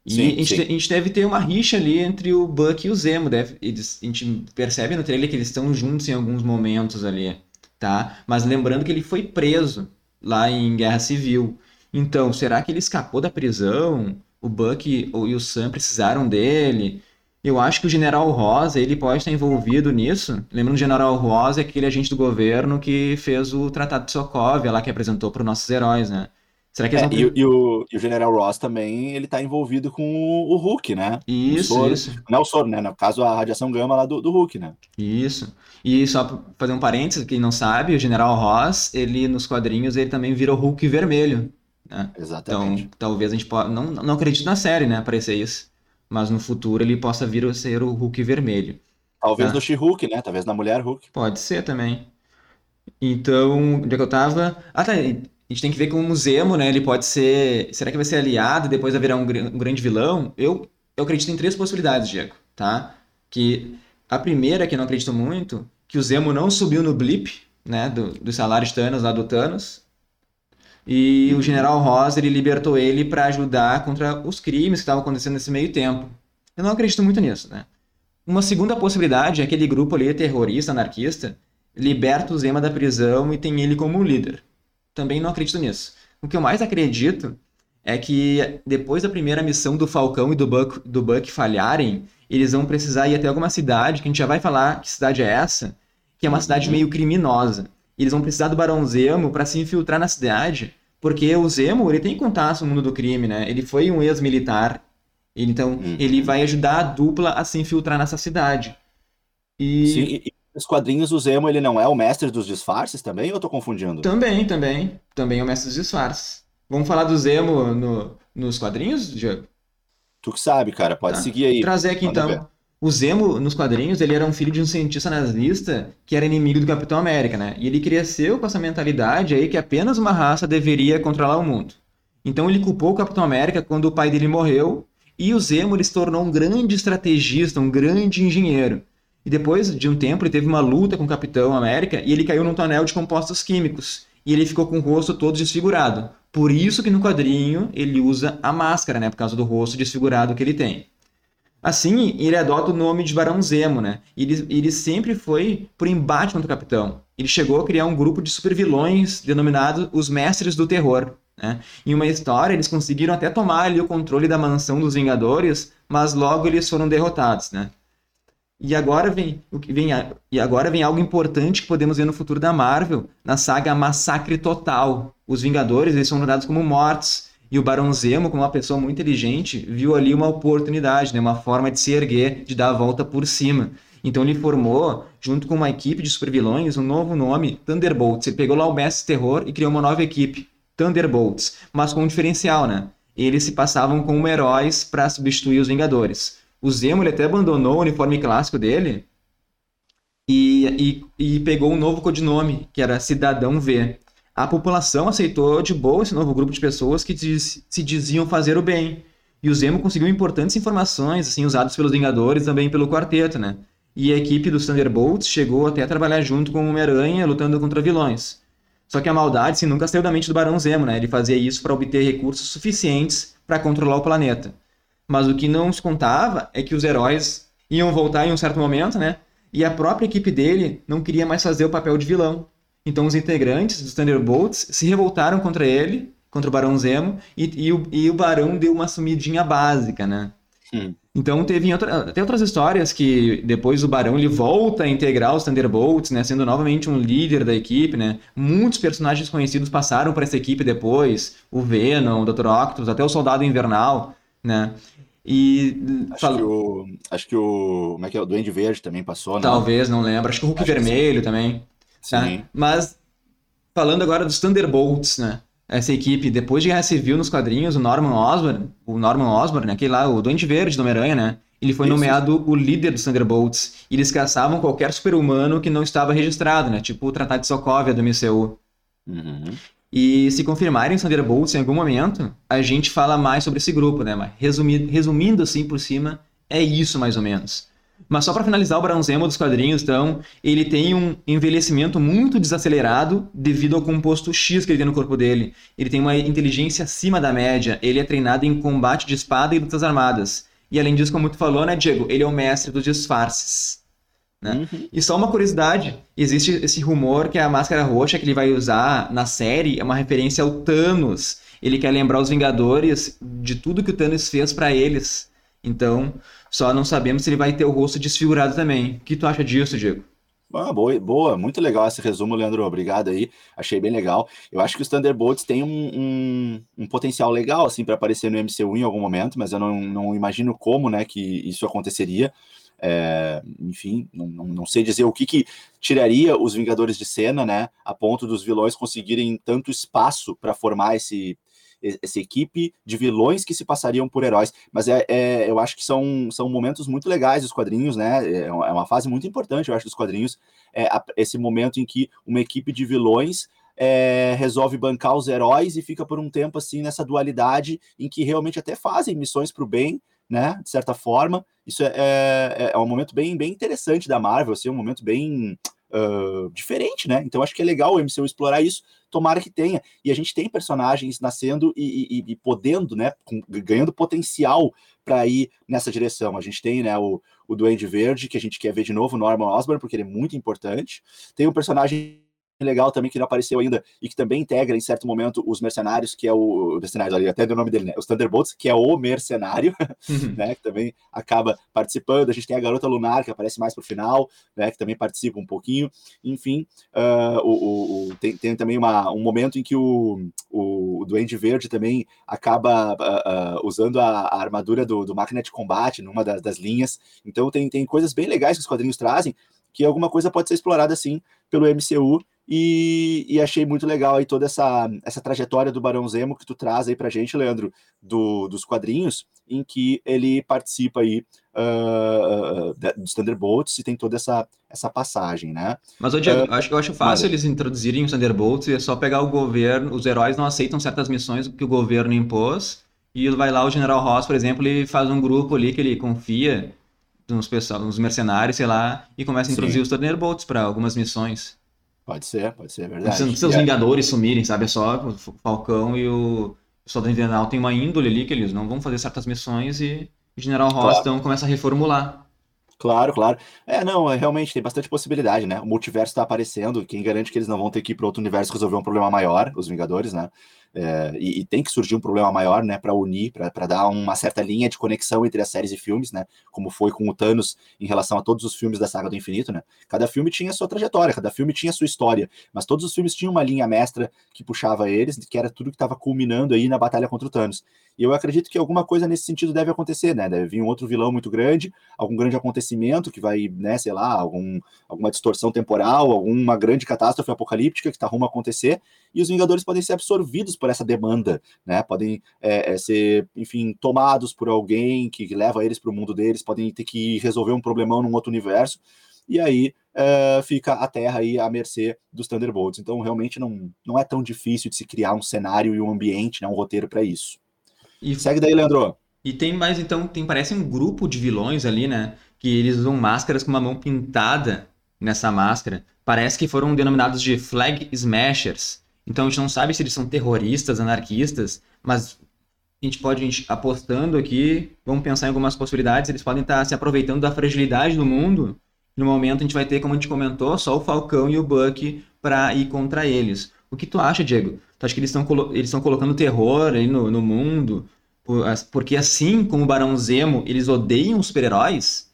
Speaker 2: E sim, a, gente, a, gente, deve ter uma rixa ali entre o Buck e o Zemo. Deve, eles, a gente percebe no trailer que eles estão juntos em alguns momentos ali, tá? Mas lembrando que ele foi preso lá em Guerra Civil. Então, será que ele escapou da prisão? o Buck e o Sam precisaram dele. Eu acho que o General Rosa, ele pode estar envolvido nisso. Lembrando o General Rosa é aquele agente do governo que fez o Tratado de Sokovia lá que apresentou para os nossos heróis, né?
Speaker 1: Será que é, vão... e, e, o, e o General Ross também, ele tá envolvido com o, o Hulk, né?
Speaker 2: Isso,
Speaker 1: soro,
Speaker 2: isso.
Speaker 1: Não o soro, né? No caso, a radiação gama lá do, do Hulk, né?
Speaker 2: Isso. E só pra fazer um parênteses, quem não sabe, o General Ross, ele nos quadrinhos, ele também vira o Hulk vermelho. Né?
Speaker 1: Exatamente.
Speaker 2: Então, talvez a gente possa. Não, não acredito na série, né? Aparecer isso. Mas no futuro ele possa vir a ser o Hulk vermelho.
Speaker 1: Talvez né? no She-Hulk, né? Talvez na mulher Hulk.
Speaker 2: Pode ser também. Então, onde é que eu tava? Ah, tá. a gente tem que ver como o Zemo, né? Ele pode ser. Será que vai ser aliado e depois vai virar um, um grande vilão? Eu, eu acredito em três possibilidades, Diego, tá? Que a primeira, que eu não acredito muito, que o Zemo não subiu no blip, né? Do, do salário de Thanos lá do Thanos. E o General Ross ele libertou ele para ajudar contra os crimes que estavam acontecendo nesse meio tempo. Eu não acredito muito nisso, né? Uma segunda possibilidade é aquele grupo ali terrorista, anarquista, liberta o Zema da prisão e tem ele como líder também não acredito nisso. O que eu mais acredito é que depois da primeira missão do Falcão e do Buck, do Buck falharem, eles vão precisar ir até alguma cidade, que a gente já vai falar que cidade é essa, que é uma cidade meio criminosa. Eles vão precisar do Barão Zemo para se infiltrar na cidade, porque o Zemo ele tem contato no mundo do crime, né? Ele foi um ex-militar, então uhum. ele vai ajudar a dupla a se infiltrar nessa cidade.
Speaker 1: E... Sim, e nos quadrinhos, o Zemo, ele não é o mestre dos disfarces também, ou eu tô confundindo?
Speaker 2: Também, também. Também é o mestre dos disfarces. Vamos falar do Zemo no, nos quadrinhos, Diego?
Speaker 1: Tu que sabe, cara. Pode tá. seguir aí.
Speaker 2: Trazer aqui, então. Ver. O Zemo, nos quadrinhos, ele era um filho de um cientista nazista que era inimigo do Capitão América, né? E ele cresceu com essa mentalidade aí que apenas uma raça deveria controlar o mundo. Então ele culpou o Capitão América quando o pai dele morreu e o Zemo ele se tornou um grande estrategista, um grande engenheiro. E depois de um tempo, ele teve uma luta com o Capitão América e ele caiu num tonel de compostos químicos. E ele ficou com o rosto todo desfigurado. Por isso que no quadrinho ele usa a máscara, né? Por causa do rosto desfigurado que ele tem. Assim, ele adota o nome de Barão Zemo, né? Ele, ele sempre foi por embate contra o Capitão. Ele chegou a criar um grupo de supervilões denominado os Mestres do Terror. Né? Em uma história, eles conseguiram até tomar ali o controle da mansão dos Vingadores, mas logo eles foram derrotados, né? E agora vem, vem, e agora vem algo importante que podemos ver no futuro da Marvel, na saga Massacre Total. Os Vingadores eles são dados como mortos, e o Barão Zemo, como uma pessoa muito inteligente, viu ali uma oportunidade, né, uma forma de se erguer, de dar a volta por cima. Então ele formou, junto com uma equipe de supervilões, um novo nome, Thunderbolts. Ele pegou lá o Mestre Terror e criou uma nova equipe, Thunderbolts, mas com um diferencial, né? Eles se passavam como heróis para substituir os Vingadores. O Zemo ele até abandonou o uniforme clássico dele e, e, e pegou um novo codinome, que era Cidadão V. A população aceitou de boa esse novo grupo de pessoas que diz, se diziam fazer o bem. E o Zemo conseguiu importantes informações, assim, usadas pelos Vingadores e também pelo Quarteto, né? E a equipe dos Thunderbolts chegou até a trabalhar junto com o Homem-Aranha, lutando contra vilões. Só que a maldade, assim, nunca saiu da mente do Barão Zemo, né? Ele fazia isso para obter recursos suficientes para controlar o planeta. Mas o que não se contava é que os heróis iam voltar em um certo momento, né? E a própria equipe dele não queria mais fazer o papel de vilão. Então os integrantes dos Thunderbolts se revoltaram contra ele, contra o Barão Zemo, e, e, o, e o Barão deu uma sumidinha básica, né? Hum. Então teve outra, até outras histórias que depois o Barão ele volta a integrar os Thunderbolts, né, sendo novamente um líder da equipe, né? Muitos personagens conhecidos passaram para essa equipe depois, o Venom, o Dr. Octopus, até o Soldado Invernal, né?
Speaker 1: E acho, fala... que o, acho que o. Como é que é? O Duende Verde também passou,
Speaker 2: né? Talvez, não lembro. Acho que o Hulk acho Vermelho também. Sim. Tá? Mas falando agora dos Thunderbolts, né? Essa equipe, depois de Guerra Civil nos quadrinhos, o Norman Osborn, o Norman Osborn, aquele lá, o Duende Verde do Homem-Aranha, né? Ele foi Isso. nomeado o líder dos Thunderbolts. E eles caçavam qualquer super-humano que não estava registrado, né? Tipo o Tratado de Sokovia do MCU. Uhum. E se confirmarem os Thunderbolts em algum momento, a gente fala mais sobre esse grupo, né? Mas resumindo, resumindo assim por cima, é isso mais ou menos. Mas só para finalizar o Barão Zemo dos quadrinhos, então, ele tem um envelhecimento muito desacelerado devido ao composto X que ele tem no corpo dele. Ele tem uma inteligência acima da média, ele é treinado em combate de espada e lutas armadas. E além disso, como tu falou, né, Diego, ele é o mestre dos disfarces. Né? Uhum. E só uma curiosidade, existe esse rumor que a máscara roxa que ele vai usar na série é uma referência ao Thanos. Ele quer lembrar os Vingadores de tudo que o Thanos fez para eles. Então, só não sabemos se ele vai ter o rosto desfigurado também. O que tu acha disso, Diego?
Speaker 1: Ah, boa, boa, muito legal esse resumo, Leandro. Obrigado aí, achei bem legal. Eu acho que os Thunderbolts têm um, um, um potencial legal assim para aparecer no MCU em algum momento, mas eu não, não imagino como, né, que isso aconteceria. É, enfim, não, não, não, sei dizer o que, que tiraria os Vingadores de cena, né? A ponto dos vilões conseguirem tanto espaço para formar esse, essa equipe de vilões que se passariam por heróis. Mas é, é, eu acho que são, são momentos muito legais dos quadrinhos, né? É, é uma fase muito importante, eu acho, dos quadrinhos. É esse momento em que uma equipe de vilões é, resolve bancar os heróis e fica por um tempo assim nessa dualidade em que realmente até fazem missões para o bem, né? De certa forma. Isso é, é, é, um momento bem, bem interessante da Marvel, assim, um momento bem diferente, né? Então acho que é legal o MCU explorar isso. Tomara que tenha. E a gente tem personagens nascendo e, e, e podendo, né? Com, ganhando potencial para ir nessa direção. A gente tem, né, o, o Duende Verde, que a gente quer ver de novo, Norman Osborn, porque ele é muito importante. Tem um personagem legal também que não apareceu ainda e que também integra em certo momento os mercenários, que é o mercenário ali, até do nome dele, né? Os Thunderbolts, que é o mercenário, uhum. né? Que também acaba participando. A gente tem a garota lunar que aparece mais pro final, né? Que também participa um pouquinho. Enfim, uh, o, o, tem, tem, também uma, um momento em que o, o, o Duende Verde também acaba uh, uh, usando a, a, armadura do, do máquina de combate numa das, das linhas. Então tem, tem coisas bem legais que os quadrinhos trazem que alguma coisa pode ser explorada assim pelo MCU e, e, achei muito legal aí toda essa, essa trajetória do Barão Zemo que tu traz aí pra gente, Leandro, do, dos quadrinhos, em que ele participa aí uh, dos Thunderbolts e tem toda essa, essa passagem, né?
Speaker 2: Mas, ô Diego, uh, acho, eu acho fácil eles introduzirem os Thunderbolts e é só pegar o governo, os heróis não aceitam certas missões que o governo impôs, e vai lá o General Ross, por exemplo, ele faz um grupo ali que ele confia nos, pessoal, nos mercenários, sei lá, e começa a introduzir Sim. os Thunderbolts para algumas missões.
Speaker 1: Pode ser, pode ser, é verdade.
Speaker 2: Não precisa os Vingadores sumirem, sabe? É só o Falcão e o Soldado Invernal tem uma índole ali que eles não vão fazer certas missões e o General Ross claro. então começa a reformular.
Speaker 1: Claro, claro. É, não, é, realmente tem bastante possibilidade, né? O multiverso está aparecendo, quem garante que eles não vão ter que ir para outro universo resolver um problema maior, os Vingadores, né? É, e, e, tem que surgir um problema maior, né, para unir, para dar uma certa linha de conexão entre as séries e filmes, né, como foi com o Thanos em relação a todos os filmes da saga do infinito, né. Cada filme tinha sua trajetória, cada filme tinha sua história, mas todos os filmes tinham uma linha mestra que puxava eles, que era tudo que estava culminando aí na batalha contra o Thanos. E eu acredito que alguma coisa nesse sentido deve acontecer, né, deve vir um outro vilão muito grande, algum grande acontecimento que vai, né, sei lá, algum, alguma distorção temporal, alguma grande catástrofe apocalíptica que está rumo a acontecer, e os Vingadores podem ser absorvidos por essa demanda, né? Podem é, é, ser, enfim, tomados por alguém que leva eles para o mundo deles, podem ter que resolver um problemão num outro universo, e aí é, fica a Terra aí à mercê dos Thunderbolts. Então, realmente não, não é tão difícil de se criar um cenário e um ambiente, né, um roteiro para isso. E segue daí, Leandro.
Speaker 2: E tem mais, então, tem parece um grupo de vilões ali, né? Que eles usam máscaras com uma mão pintada nessa máscara. Parece que foram denominados de Flag Smashers. Então a gente não sabe se eles são terroristas, anarquistas, mas a gente pode, a gente, apostando aqui, vamos pensar em algumas possibilidades, eles podem estar se aproveitando da fragilidade do mundo. No momento a gente vai ter, como a gente comentou, só o Falcão e o Buck para ir contra eles. O que tu acha, Diego? Tu acha que eles estão eles colocando terror aí no, no mundo? Porque assim como o Barão Zemo, eles odeiam os super-heróis,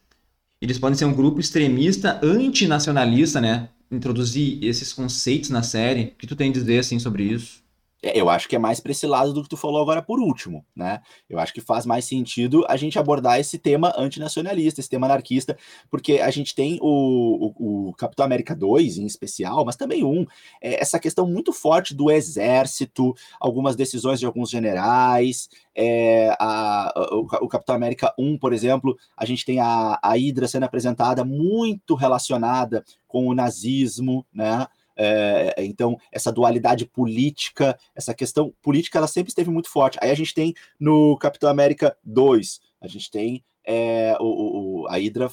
Speaker 2: eles podem ser um grupo extremista antinacionalista, né? introduzir esses conceitos na série? O que tu tem a dizer assim sobre isso?
Speaker 1: É, eu acho que é mais para esse lado do que tu falou agora por último, né? Eu acho que faz mais sentido a gente abordar esse tema antinacionalista, esse tema anarquista, porque a gente tem o, o, o Capitão América 2 em especial, mas também um, é, essa questão muito forte do exército, algumas decisões de alguns generais, é, a, o, o, Capitão América 1, por exemplo, a gente tem a, a Hydra sendo apresentada muito relacionada com o nazismo, né? É, então, essa dualidade política, essa questão política, ela sempre esteve muito forte. Aí a gente tem no Capitão América 2, a gente tem é, o, o, a Hydra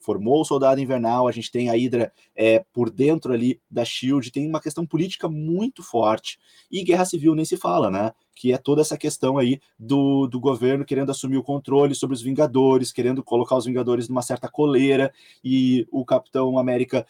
Speaker 1: formou o Soldado Invernal, a gente tem a Hydra é, por dentro ali da SHIELD, tem uma questão política muito forte. E Guerra Civil nem se fala, né? Que é toda essa questão aí do, do governo querendo assumir o controle sobre os Vingadores, querendo colocar os Vingadores numa certa coleira, e o Capitão América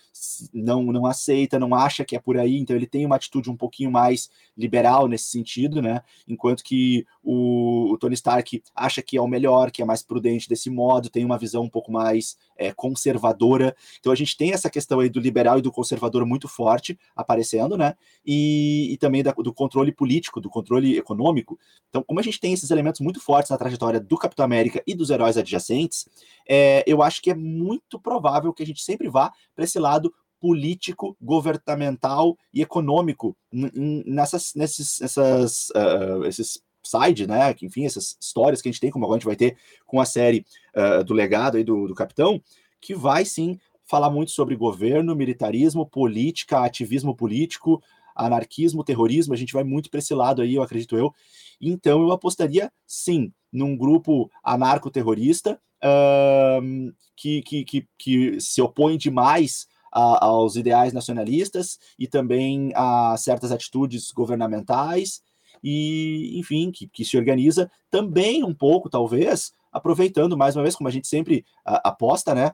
Speaker 1: não, não aceita, não acha que é por aí, então ele tem uma atitude um pouquinho mais liberal nesse sentido, né? Enquanto que o, o Tony Stark acha que é o melhor, que é mais prudente desse modo, tem uma visão um pouco mais é, conservadora. Então a gente tem essa questão aí do liberal e do conservador muito forte aparecendo, né? E, e também da, do controle político, do controle econômico. Então, como a gente tem esses elementos muito fortes na trajetória do Capitão América e dos heróis adjacentes, é, eu acho que é muito provável que a gente sempre vá para esse lado político, governamental e econômico nessas, nesses, uh, esses side, né? Que, enfim, essas histórias que a gente tem, como agora a gente vai ter com a série uh, do legado aí do, do Capitão, que vai sim falar muito sobre governo, militarismo, política, ativismo político, anarquismo, terrorismo, a gente vai muito para esse lado aí, eu acredito eu. Então eu apostaria sim num grupo anarco-terrorista uh, que, que, que, que se opõe demais a, aos ideais nacionalistas e também a certas atitudes governamentais e, enfim, que, que se organiza também um pouco, talvez, aproveitando mais uma vez, como a gente sempre aposta, né,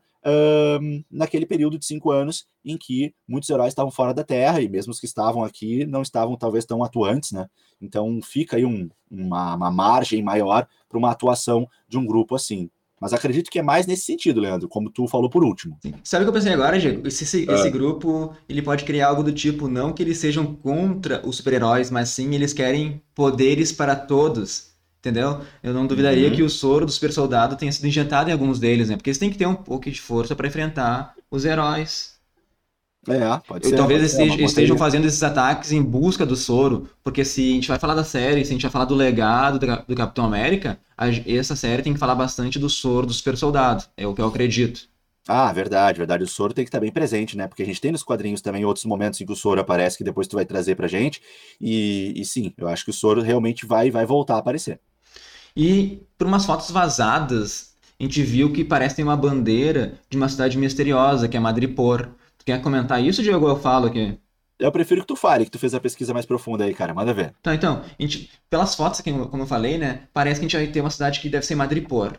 Speaker 1: um, naquele período de cinco anos em que muitos heróis estavam fora da Terra e mesmo os que estavam aqui não estavam talvez tão atuantes, né? Então fica aí um, uma, uma margem maior para uma atuação de um grupo assim. Mas acredito que é mais nesse sentido, Leandro, como tu falou por último.
Speaker 2: Sim. Sabe o que eu pensei agora, Diego? Esse, esse, esse, ah. grupo ele pode criar algo do tipo, não que eles sejam contra os super-heróis, mas sim eles querem poderes para todos. Entendeu? Eu não duvidaria uhum. que o soro do super soldado tenha sido injetado em alguns deles, né? Porque eles têm que ter um pouco de força para enfrentar os heróis.
Speaker 1: É, pode ser.
Speaker 2: Talvez pode estejam, estejam fazendo esses ataques em busca do soro, porque se a gente vai falar da série, se a gente vai falar do legado do, do Capitão América, a, essa série tem que falar bastante do soro do super soldado, é o que eu acredito.
Speaker 1: Ah, verdade, verdade. O soro tem que estar bem presente, né? Porque a gente tem nos quadrinhos também outros momentos em que o soro aparece que depois tu vai trazer pra gente. E, e sim, eu acho que o soro realmente vai, vai voltar a aparecer.
Speaker 2: E por umas fotos vazadas, a gente viu que parece ter uma bandeira de uma cidade misteriosa, que é Madripoor. Tu quer comentar isso, Diego, eu falo aqui?
Speaker 1: Eu prefiro que tu fale, que tu fez a pesquisa mais profunda aí, cara. Manda ver.
Speaker 2: Tá, então, gente, pelas fotos, como eu falei, né? Parece que a gente vai ter uma cidade que deve ser Madripoor.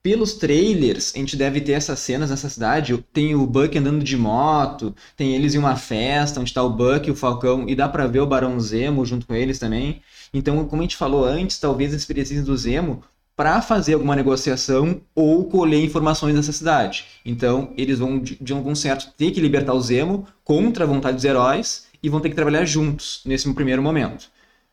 Speaker 2: Pelos trailers, a gente deve ter essas cenas nessa cidade. Tem o Buck andando de moto, tem eles em uma festa, onde tá o Buck e o Falcão, e dá pra ver o Barão Zemo junto com eles também. Então, como a gente falou antes, talvez eles precisem do Zemo para fazer alguma negociação ou colher informações dessa cidade. Então, eles vão, de, algum certo, ter que libertar o Zemo contra a vontade dos heróis e vão ter que trabalhar juntos nesse primeiro momento.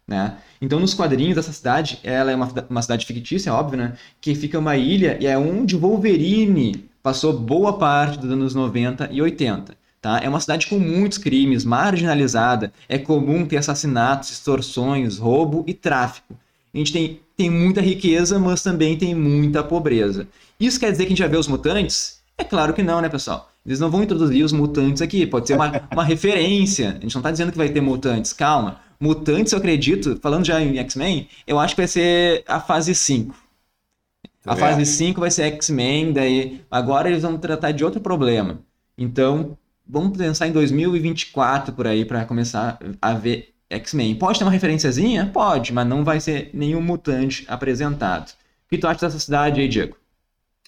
Speaker 2: Né? Então, nos quadrinhos dessa cidade, ela é uma, uma cidade fictícia, óbvio, né? que fica uma ilha e é onde Wolverine passou boa parte dos anos 90 e 80. Tá? É uma cidade com muitos crimes, marginalizada. É comum ter assassinatos, extorsões, roubo e tráfico. A gente tem tem muita riqueza, mas também tem muita pobreza. Isso quer dizer que a gente vai ver os mutantes? É claro que não, né, pessoal? Eles não vão introduzir os mutantes aqui, pode ser uma, uma referência. A gente não está dizendo que vai ter mutantes, calma. Mutantes, eu acredito, falando já em X-Men, eu acho que vai ser a fase 5. A é. fase 5 vai ser X-Men, daí agora eles vão tratar de outro problema. Então, vamos pensar em 2024 por aí para começar a ver X-Men. Pode ter uma referenciazinha? Pode, mas não vai ser nenhum mutante apresentado. O que tu acha dessa cidade aí, Diego?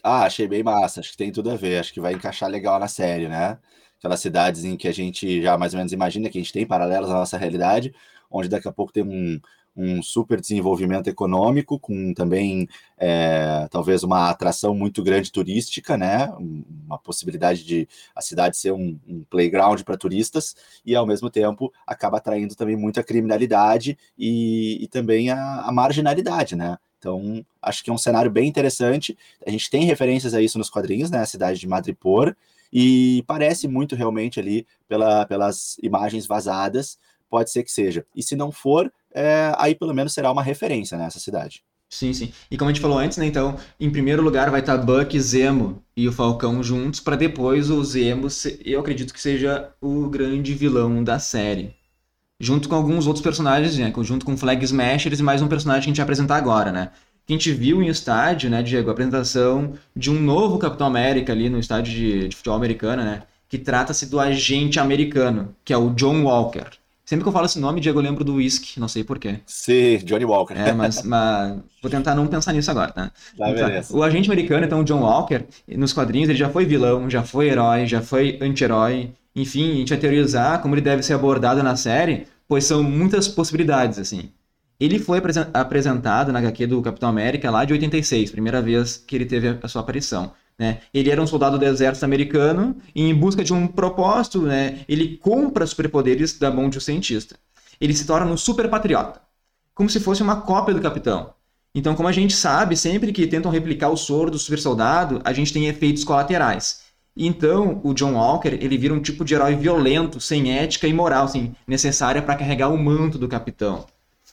Speaker 1: Ah, achei bem massa. Acho que tem tudo a ver. Acho que vai encaixar legal na série, né? Aquelas cidades em que a gente já mais ou menos imagina que a gente tem paralelas à nossa realidade, onde daqui a pouco tem um, um super desenvolvimento econômico, com também é, talvez uma atração muito grande turística, né? Uma possibilidade de a cidade ser um, um playground para turistas e ao mesmo tempo acaba atraindo também muita criminalidade e, e também a, a marginalidade, né? Então, acho que é um cenário bem interessante. A gente tem referências a isso nos quadrinhos, né? A cidade de Madripoor, e parece muito realmente ali pela, pelas imagens vazadas, pode ser que seja. E se não for, é, aí pelo menos será uma referência nessa cidade.
Speaker 2: Sim, sim. E como a gente falou antes, né, então, em primeiro lugar vai estar Buck, Zemo e o Falcão juntos, para depois o Zemo, eu acredito que seja o grande vilão da série. Junto com alguns outros personagens, né, junto com Flag Smashers e mais um personagem que a gente vai apresentar agora, né. Que a gente viu em estádio, né, Diego, a apresentação de um novo Capitão América ali no estádio de, de futebol americano, né, que trata-se do agente americano, que é o John Walker. Sempre que eu falo esse nome, Diego, eu lembro do Whisky, não sei porquê.
Speaker 1: Sim, Johnny Walker.
Speaker 2: É, mas, mas vou tentar não pensar nisso agora, tá? Tá, então, O agente americano, então, o John Walker, nos quadrinhos, ele já foi vilão, já foi herói, já foi anti-herói. Enfim, a gente vai teorizar como ele deve ser abordado na série, pois são muitas possibilidades, assim. Ele foi apresentado na HQ do Capitão América lá de 86, primeira vez que ele teve a sua aparição. Né? Ele era um soldado do exército americano e, em busca de um propósito, né, ele compra superpoderes da mão de um cientista. Ele se torna um super patriota, como se fosse uma cópia do capitão. Então, como a gente sabe, sempre que tentam replicar o soro do super soldado, a gente tem efeitos colaterais. Então, o John Walker, ele vira um tipo de herói violento, sem ética e moral, assim, necessária para carregar o manto do capitão.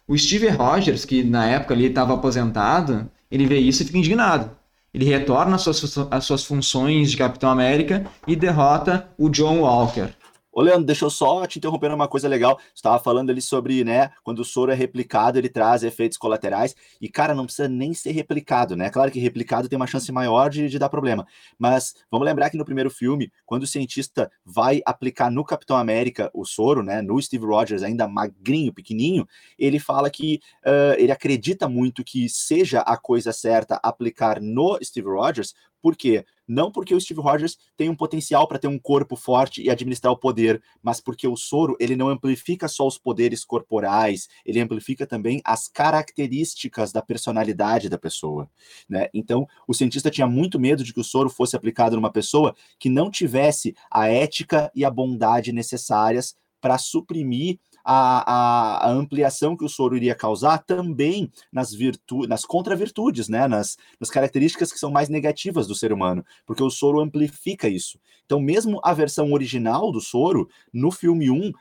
Speaker 2: O Steve Rogers, que na época ali estava aposentado, ele vê isso e fica indignado. Ele retorna às suas, às suas funções de Capitão América e derrota o John Walker.
Speaker 1: Ô, Leandro, deixa eu só te interromper uma coisa legal. Você estava falando ali sobre, né, quando o soro é replicado, ele traz efeitos colaterais. E, cara, não precisa nem ser replicado, né? Claro que replicado tem uma chance maior de, de dar problema. Mas vamos lembrar que no primeiro filme, quando o cientista vai aplicar no Capitão América o soro, né, no Steve Rogers, ainda magrinho, pequenininho, ele fala que uh, ele acredita muito que seja a coisa certa aplicar no Steve Rogers, por quê? Não porque o Steve Rogers tem um potencial para ter um corpo forte e administrar o poder, mas porque o soro ele não amplifica só os poderes corporais, ele amplifica também as características da personalidade da pessoa. Né? Então, o cientista tinha muito medo de que o soro fosse aplicado numa pessoa que não tivesse a ética e a bondade necessárias para suprimir a, a, a, ampliação que o soro iria causar também nas virtudes, nas contravirtudes, né? Nas, nas características que são mais negativas do ser humano, porque o soro amplifica isso. Então, mesmo a versão original do soro, no filme 1,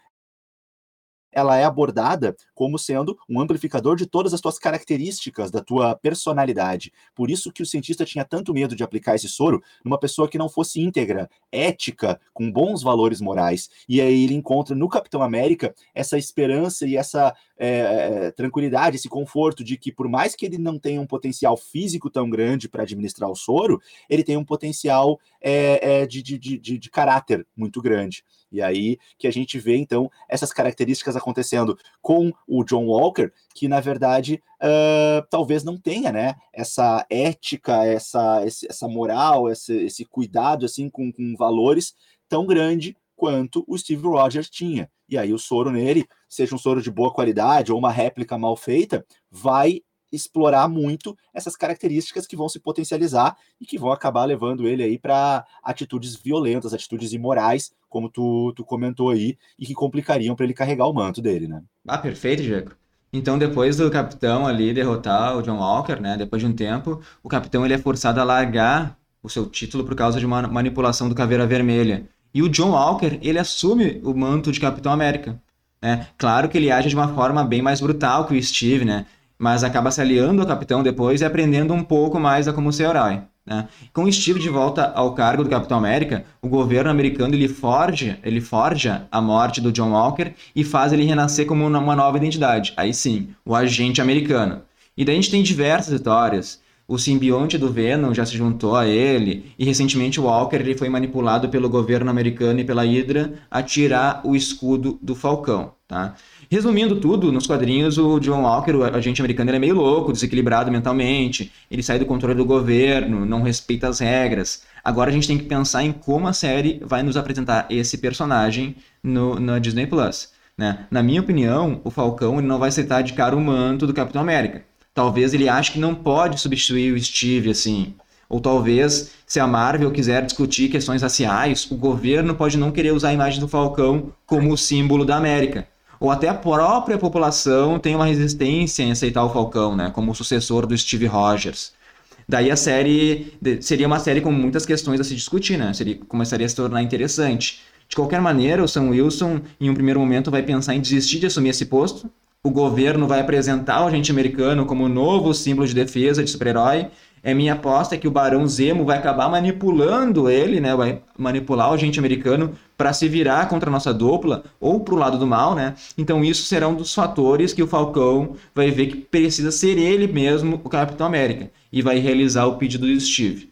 Speaker 1: ela é abordada como sendo um amplificador de todas as tuas características, da tua personalidade. Por isso que o cientista tinha tanto medo de aplicar esse soro numa pessoa que não fosse íntegra, ética, com bons valores morais. E aí ele encontra no Capitão América essa esperança e essa é, tranquilidade, esse conforto de que, por mais que ele não tenha um potencial físico tão grande para administrar o soro, ele tem um potencial é, é, de, de, de, de caráter muito grande. E aí que a gente vê, então, essas características acontecendo com o John Walker, que na verdade uh, talvez não tenha, né? Essa ética, essa, essa moral, esse, esse cuidado assim com, com valores tão grande quanto o Steve Rogers tinha. E aí o soro nele, seja um soro de boa qualidade ou uma réplica mal feita, vai explorar muito essas características que vão se potencializar e que vão acabar levando ele aí para atitudes violentas, atitudes imorais, como tu, tu comentou aí, e que complicariam para ele carregar o manto dele, né?
Speaker 2: Ah, perfeito, Diego. Então, depois do capitão ali derrotar o John Walker, né, depois de um tempo, o capitão ele é forçado a largar o seu título por causa de uma manipulação do Caveira Vermelha. E o John Walker, ele assume o manto de Capitão América. Né? Claro que ele age de uma forma bem mais brutal que o Steve, né? mas acaba se aliando ao capitão depois e aprendendo um pouco mais a como ser herói. Né? Com o Steve de volta ao cargo do Capitão América, o governo americano ele forja, ele forja a morte do John Walker e faz ele renascer como uma nova identidade. Aí sim, o agente americano. E daí a gente tem diversas histórias. O simbionte do Venom já se juntou a ele, e recentemente o Walker ele foi manipulado pelo governo americano e pela Hydra a tirar o escudo do Falcão. Tá? Resumindo tudo, nos quadrinhos, o John Walker, o agente americano, ele é meio louco, desequilibrado mentalmente, ele sai do controle do governo, não respeita as regras. Agora a gente tem que pensar em como a série vai nos apresentar esse personagem no, na Disney Plus. Né? Na minha opinião, o Falcão ele não vai aceitar de cara o manto do Capitão América. Talvez ele ache que não pode substituir o Steve assim. Ou talvez, se a Marvel quiser discutir questões raciais, o governo pode não querer usar a imagem do Falcão como o símbolo da América ou até a própria população tem uma resistência em aceitar o Falcão, né, como sucessor do Steve Rogers. Daí a série seria uma série com muitas questões a se discutir, né? Seria, começaria a se tornar interessante. De qualquer maneira, o Sam Wilson, em um primeiro momento, vai pensar em desistir de assumir esse posto. O governo vai apresentar o agente americano como novo símbolo de defesa de super-herói é minha aposta que o Barão Zemo vai acabar manipulando ele, né? Vai manipular o agente americano para se virar contra a nossa dupla ou para o lado do mal, né? Então isso será um dos fatores que o Falcão vai ver que precisa ser ele mesmo o Capitão América e vai realizar o pedido do Steve.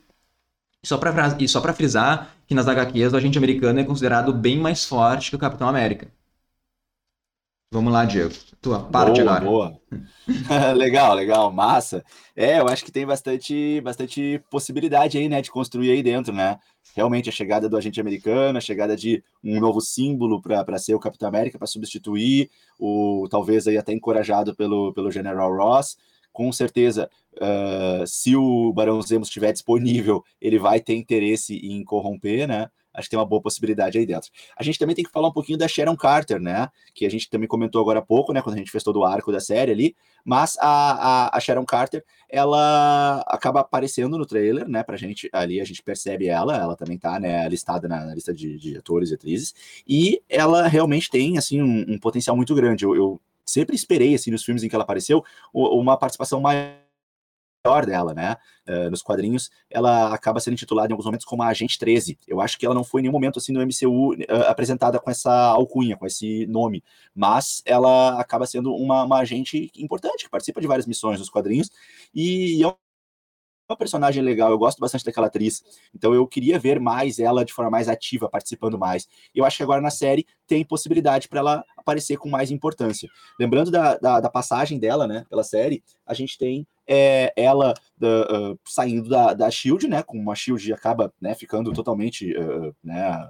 Speaker 2: Só e só para frisar que nas HQs o agente americano é considerado bem mais forte que o Capitão América. Vamos lá, Diego. Tua parte boa, agora.
Speaker 1: Boa. legal, legal, massa. É, eu acho que tem bastante, bastante possibilidade aí, né, de construir aí dentro, né? Realmente a chegada do agente americano, a chegada de um novo símbolo para ser o Capitão América, para substituir, o talvez aí até encorajado pelo, pelo General Ross. Com certeza, uh, se o Barão Zemo estiver disponível, ele vai ter interesse em corromper, né? Acho que tem uma boa possibilidade aí dentro. A gente também tem que falar um pouquinho da Sharon Carter, né? Que a gente também comentou agora há pouco, né? Quando a gente fez todo o arco da série ali. Mas a, a, a Sharon Carter, ela acaba aparecendo no trailer, né? Pra gente ali, a gente percebe ela, ela também tá, né? Listada na, na lista de, de, atores e atrizes. E ela realmente tem, assim, um, um potencial muito grande. Eu, eu, sempre esperei, assim, nos filmes em que ela apareceu, uma participação maior dela, né? Uh, nos quadrinhos, ela acaba sendo titulada em alguns momentos como a Agente 13. Eu acho que ela não foi em nenhum momento assim no MCU uh, apresentada com essa alcunha, com esse nome, mas ela acaba sendo uma, uma agente importante que participa de várias missões nos quadrinhos e, e é uma personagem legal, eu gosto bastante daquela atriz, então eu queria ver mais ela de forma mais ativa, participando mais. Eu acho que agora na série tem possibilidade para ela aparecer com mais importância. Lembrando da, da, da, passagem dela, né, pela série, a gente tem é, ela uh, saindo da, da Shield, né, com uma Shield acaba né, ficando totalmente uh, né,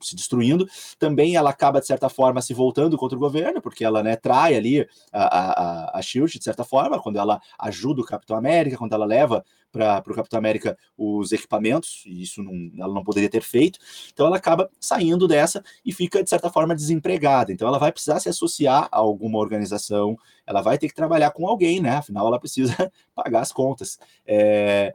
Speaker 1: se destruindo. Também ela acaba, de certa forma, se voltando contra o governo, porque ela né, trai ali a, a, a Shield, de certa forma, quando ela ajuda o Capitão América, quando ela leva para o Capitão América os equipamentos, e isso não, ela não poderia ter feito. Então ela acaba saindo dessa e fica, de certa forma, desempregada. Então ela vai precisar se associar a alguma organização, ela vai ter que trabalhar com alguém, né? Afinal, ela precisa pagar as contas. É...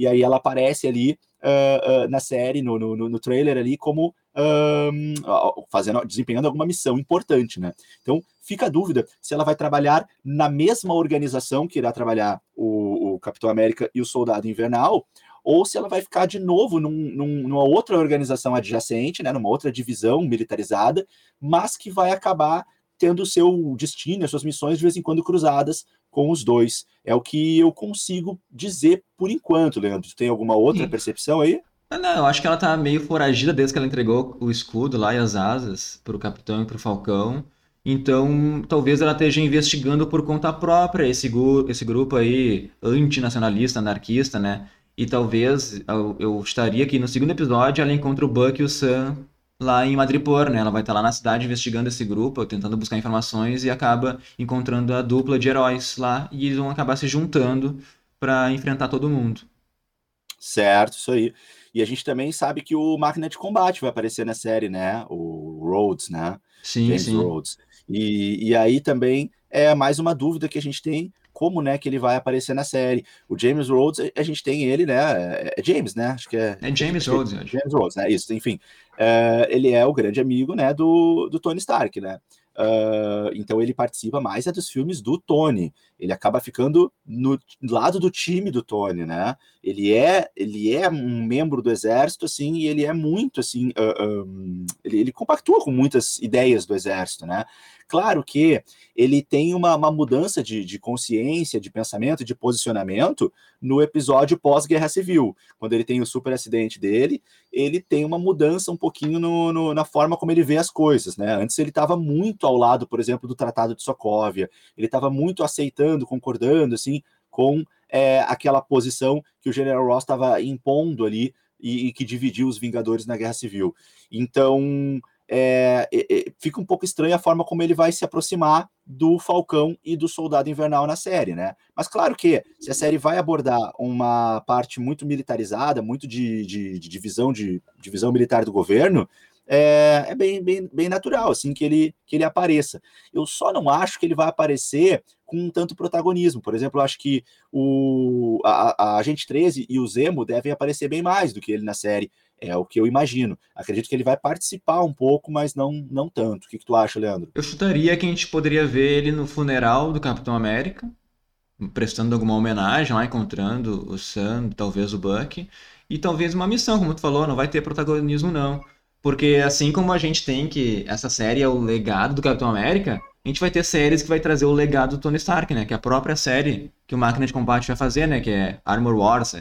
Speaker 1: E aí ela aparece ali uh, uh, na série, no, no, no, trailer ali, como uh, fazendo, desempenhando alguma missão importante, né? Então fica a dúvida se ela vai trabalhar na mesma organização que irá trabalhar o, o Capitão América e o Soldado Invernal, ou se ela vai ficar de novo num, num, numa outra organização adjacente, né, numa outra divisão militarizada, mas que vai acabar tendo o seu destino, as suas missões de vez em quando cruzadas com os dois. É o que eu consigo dizer por enquanto, Leandro. Tu tem alguma outra Sim. percepção aí?
Speaker 2: Ah, não, eu acho que ela tá meio foragida desde que ela entregou o escudo lá e as asas pro capitão e pro falcão. Então, talvez ela esteja investigando por conta própria esse, esse grupo aí antinacionalista, anarquista, né? E talvez eu, eu estaria aqui no segundo episódio, ela encontra o Buck e o Sam lá em Madripoor, né? Ela vai estar lá na cidade investigando esse grupo, tentando buscar informações e acaba encontrando a dupla de heróis lá e eles vão acabar se juntando para enfrentar todo mundo.
Speaker 1: Certo, isso aí. E a gente também sabe que o Máquina de Combate vai aparecer na série, né? O Rhodes, né?
Speaker 2: Sim, James sim.
Speaker 1: Rhodes. E, e aí também é mais uma dúvida que a gente tem como né que ele vai aparecer na série. O James Rhodes, a gente tem ele, né? É, é James, né? Acho que é.
Speaker 2: É James Rhodes,
Speaker 1: é, James Rhodes, né? Isso, enfim. É, ele é o grande amigo, né, do, do Tony Stark, né? Uh, então ele participa mais é dos filmes do Tony. Ele acaba ficando no lado do time do Tony, né? Ele é ele é um membro do exército, assim, e ele é muito assim, uh, um, ele, ele compactua com muitas ideias do exército, né? Claro que ele tem uma, uma mudança de, de, consciência, de pensamento, de posicionamento no episódio pós-guerra civil. Quando ele tem o super acidente dele, ele tem uma mudança um pouquinho no, no, na forma como ele vê as coisas. Né? Antes ele estava muito ao lado, por exemplo, do Tratado de Sokovia, ele estava muito aceitando, concordando assim, com é, aquela posição que o General Ross estava impondo ali e, e que dividiu os Vingadores na Guerra Civil. Então, é, é, fica um pouco estranha a forma como ele vai se aproximar do Falcão e do Soldado Invernal na série, né? Mas claro que se a série vai abordar uma parte muito militarizada, muito de, de, de divisão de divisão militar do governo, é, é, bem, bem, bem natural assim que ele, que ele apareça. Eu só não acho que ele vai aparecer com tanto protagonismo. Por exemplo, eu acho que o, a, a Agente 13 e o Zemo devem aparecer bem mais do que ele na série. É o que eu imagino. Acredito que ele vai participar um pouco, mas não, não tanto. O que, que tu acha, Leandro?
Speaker 2: Eu chutaria que a gente poderia ver ele no funeral do Capitão América, prestando alguma homenagem lá, encontrando o Sam, talvez o Buck, e talvez uma missão, como tu falou, não vai ter protagonismo não. Porque assim como a gente tem que essa série é o legado do Capitão América, a gente vai ter séries que vai trazer o legado do Tony Stark, né? Que é a própria série que o Máquina de Combate vai fazer, né? Que é Armor Wars,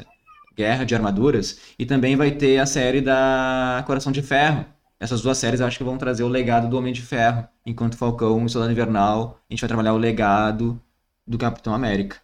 Speaker 2: Guerra de Armaduras, e também vai ter a série da Coração de Ferro. Essas duas séries eu acho que vão trazer o legado do Homem de Ferro, enquanto Falcão e Soldado Invernal, a gente vai trabalhar o legado do Capitão América.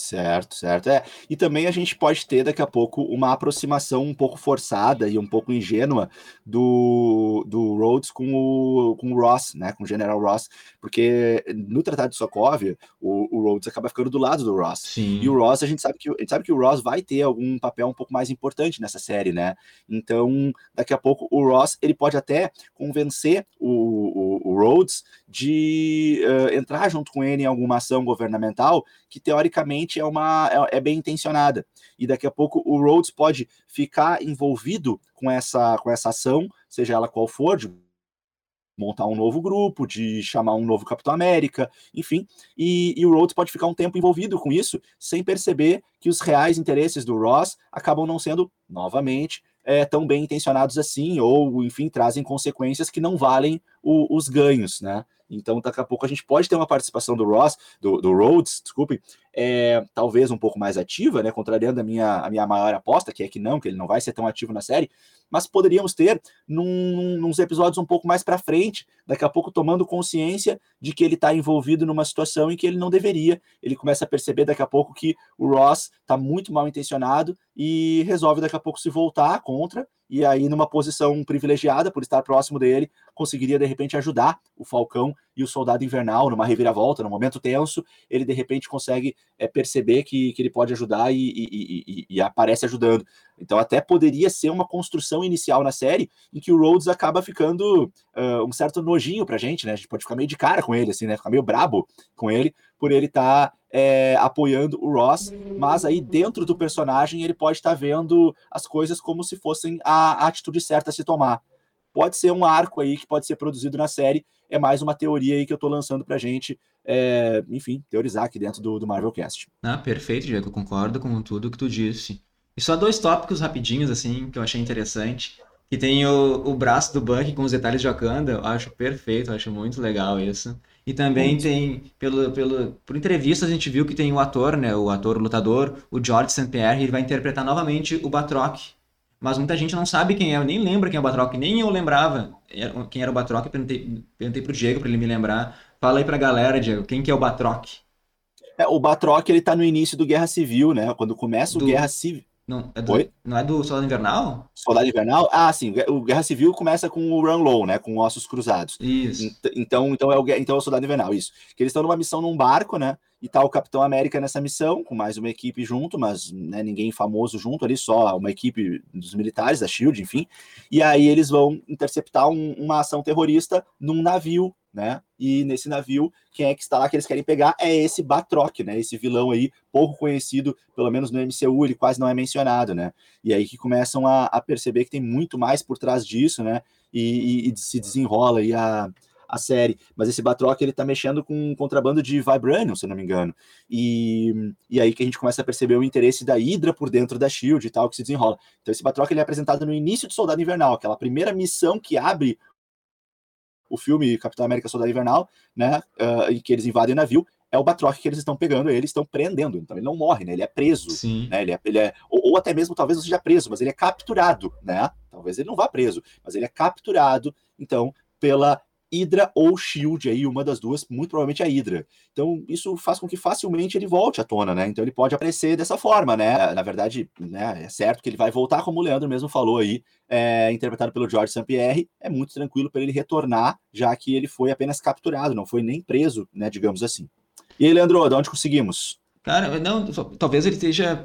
Speaker 1: Certo, certo. É. E também a gente pode ter daqui a pouco uma aproximação um pouco forçada e um pouco ingênua do, do Rhodes com o, com o Ross, né? Com o General Ross, porque no Tratado de Sokovia, o, o Rhodes acaba ficando do lado do Ross.
Speaker 2: Sim.
Speaker 1: E o Ross, a gente sabe que a gente sabe que o Ross vai ter algum papel um pouco mais importante nessa série, né? Então, daqui a pouco o Ross ele pode até convencer o, o, o Rhodes de uh, entrar junto com ele em alguma ação governamental que teoricamente é uma é, é, bem intencionada e daqui a pouco o Rhodes pode ficar envolvido com essa com essa ação seja ela qual for de montar um novo grupo, de chamar um novo Capitão América, enfim. E, e, o Rhodes pode ficar um tempo envolvido com isso, sem perceber que os reais interesses do Ross acabam não sendo, novamente, é, tão bem intencionados assim, ou, enfim, trazem consequências que não valem o, os ganhos, né? Então, daqui a pouco a gente pode ter uma participação do Ross, do, do Rhodes, desculpe, é, talvez um pouco mais ativa, né? Contrariando a minha, a minha maior aposta, que é que não, que ele não vai ser tão ativo na série, mas poderíamos ter num, nos episódios um pouco mais para frente, daqui a pouco tomando consciência de que ele está envolvido numa situação em que ele não deveria. Ele começa a perceber daqui a pouco que o Ross está muito mal intencionado e resolve daqui a pouco se voltar contra e aí numa posição privilegiada por estar próximo dele, conseguiria de repente ajudar o Falcão e o Soldado Invernal numa reviravolta, num momento tenso, ele de repente consegue é, perceber que, que ele pode ajudar e, e, e, e, aparece ajudando. Então até poderia ser uma construção inicial na série em que o Rhodes acaba ficando uh, um certo nojinho pra gente, né? A gente pode ficar meio de cara com ele, assim, né? Ficar meio brabo com ele, por ele estar tá, é, apoiando o Ross, mas aí dentro do personagem ele pode estar tá vendo as coisas como se fossem a, a atitude certa a se tomar. Pode ser um arco aí que pode ser produzido na série, é mais uma teoria aí que eu estou lançando pra gente, é, enfim, teorizar aqui dentro do, do Marvelcast.
Speaker 2: Ah, perfeito, Diego, eu concordo com tudo que tu disse. E só dois tópicos rapidinhos, assim, que eu achei interessante. Que tem o, o braço do Bucky com os detalhes de Wakanda, eu acho perfeito, eu acho muito legal isso. E também Muito. tem, pelo, pelo, por entrevistas, a gente viu que tem o ator, né, o ator o lutador, o George St. Pierre, ele vai interpretar novamente o Batroc. Mas muita gente não sabe quem é, nem lembro quem é o Batroc, nem eu lembrava quem era o Batroc, perguntei, perguntei pro Diego para ele me lembrar. Fala aí pra galera, Diego, quem que é o Batroc?
Speaker 1: É, o Batroc, ele tá no início do Guerra Civil, né? Quando começa o do... Guerra Civil.
Speaker 2: Não é, do, não é do Soldado Invernal?
Speaker 1: Soldado Invernal? Ah, sim. O Guerra Civil começa com o Run Low, né? Com Ossos Cruzados.
Speaker 2: Isso.
Speaker 1: Então, então, é, o, então é o Soldado Invernal, isso. Que eles estão numa missão num barco, né? E tá o Capitão América nessa missão, com mais uma equipe junto, mas né, ninguém famoso junto ali, só uma equipe dos militares, da SHIELD, enfim. E aí eles vão interceptar um, uma ação terrorista num navio né? E nesse navio, quem é que está lá que eles querem pegar é esse Batroc, né? Esse vilão aí, pouco conhecido, pelo menos no MCU, ele quase não é mencionado, né? E aí que começam a, a perceber que tem muito mais por trás disso, né? E, e, e, se desenrola aí a, a série. Mas esse Batroc, ele tá mexendo com um contrabando de Vibranium, se não me engano. E, e aí que a gente começa a perceber o interesse da Hydra por dentro da SHIELD e tal, que se desenrola. Então esse Batroc, ele é apresentado no início de Soldado Invernal, aquela primeira missão que abre o filme Capitão América Soldado Invernal, né, uh, em que eles invadem o navio, é o Batroc que eles estão pegando, eles estão prendendo, então ele não morre, né, ele é preso,
Speaker 2: Sim.
Speaker 1: né, ele é, ele é ou, ou, até mesmo talvez não seja preso, mas ele é capturado, né, talvez ele não vá preso, mas ele é capturado, então, pela Hydra ou Shield aí, uma das duas, muito provavelmente a Hydra. Então, isso faz com que facilmente ele volte à tona, né? Então ele pode aparecer dessa forma, né? Na verdade, né, é certo que ele vai voltar, como o Leandro mesmo falou aí, é, interpretado pelo George St. Pierre, é muito tranquilo para ele retornar, já que ele foi apenas capturado, não foi nem preso, né, digamos assim. E aí, Leandro, de onde conseguimos?
Speaker 2: Cara, não, talvez ele esteja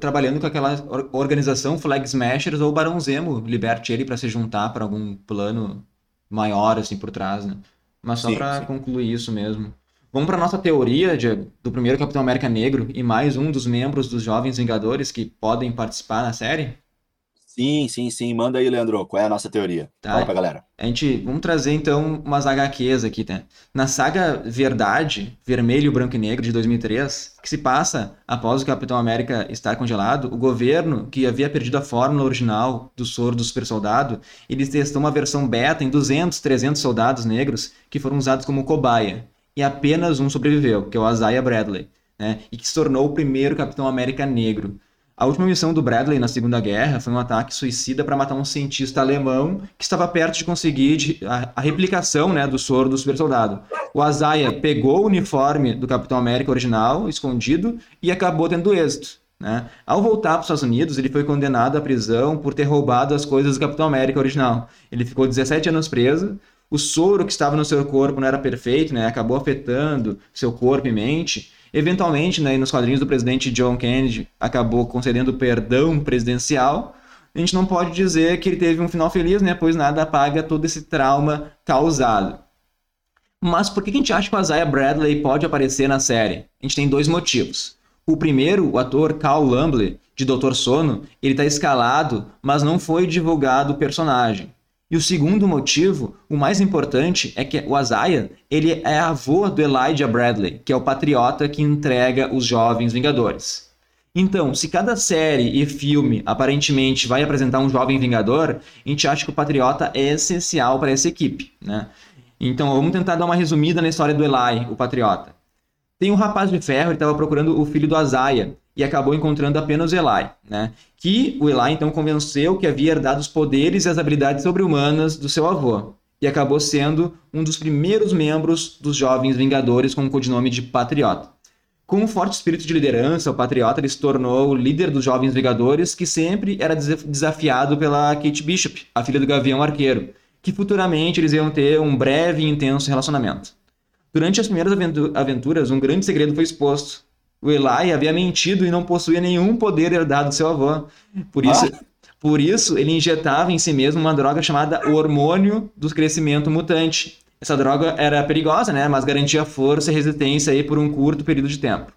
Speaker 2: trabalhando com aquela organização Flag Smashers ou Barão Zemo liberte ele para se juntar para algum plano maior assim por trás, né? Mas só para concluir isso mesmo. Vamos para nossa teoria de, do primeiro Capitão América Negro e mais um dos membros dos Jovens Vingadores que podem participar na série?
Speaker 1: Sim, sim, sim. Manda aí, Leandro. Qual é a nossa teoria?
Speaker 2: Tá. Fala
Speaker 1: pra galera.
Speaker 2: A gente, vamos trazer então umas HQs aqui, né? Na saga Verdade, Vermelho, Branco e Negro de 2003, que se passa após o Capitão América estar congelado, o governo, que havia perdido a fórmula original do soro do super soldado, eles testou uma versão beta em 200, 300 soldados negros que foram usados como cobaia. E apenas um sobreviveu, que é o Isaiah Bradley, né? E que se tornou o primeiro Capitão América negro. A última missão do Bradley na Segunda Guerra foi um ataque suicida para matar um cientista alemão que estava perto de conseguir a, replicação né, do soro do super soldado. O Azaia pegou o uniforme do Capitão América original, escondido, e acabou tendo êxito. Né? Ao voltar para os Estados Unidos, ele foi condenado à prisão por ter roubado as coisas do Capitão América original. Ele ficou 17 anos preso. O soro que estava no seu corpo não era perfeito, né? acabou afetando seu corpo e mente. Eventualmente, né, nos quadrinhos do presidente John Kennedy, acabou concedendo perdão presidencial. A gente não pode dizer que ele teve um final feliz, né, pois nada apaga todo esse trauma causado. Mas por que a gente acha que o Isaiah Bradley pode aparecer na série? A gente tem dois motivos. O primeiro, o ator Carl Lumbly, de Doutor Sono, ele está escalado, mas não foi divulgado o personagem. E o segundo motivo, o mais importante, é que o Azaia, ele é avô do Elijah Bradley, que é o patriota que entrega os jovens Vingadores. Então, se cada série e filme aparentemente vai apresentar um jovem Vingador, a gente acha que o patriota é essencial para essa equipe, né? Então, vamos tentar dar uma resumida na história do Eli, o patriota. Tem um rapaz de ferro, ele estava procurando o filho do Azaia, e acabou encontrando apenas Eli, né? Que o Eli então convenceu que havia herdado os poderes e as habilidades sobre-humanas do seu avô e acabou sendo um dos primeiros membros dos Jovens Vingadores com o codinome de Patriota. Com um forte espírito de liderança, o Patriota ele se tornou o líder dos Jovens Vingadores, que sempre era desafiado pela Kate Bishop, a filha do Gavião Arqueiro, que futuramente eles iam ter um breve e intenso relacionamento. Durante as primeiras aventuras, um grande segredo foi exposto, o Eli havia mentido e não possuía nenhum poder herdado do seu avô. Por isso, ah. por isso, ele injetava em si mesmo uma droga chamada hormônio do crescimento mutante. Essa droga era perigosa, né? mas garantia força e resistência aí por um curto período de tempo.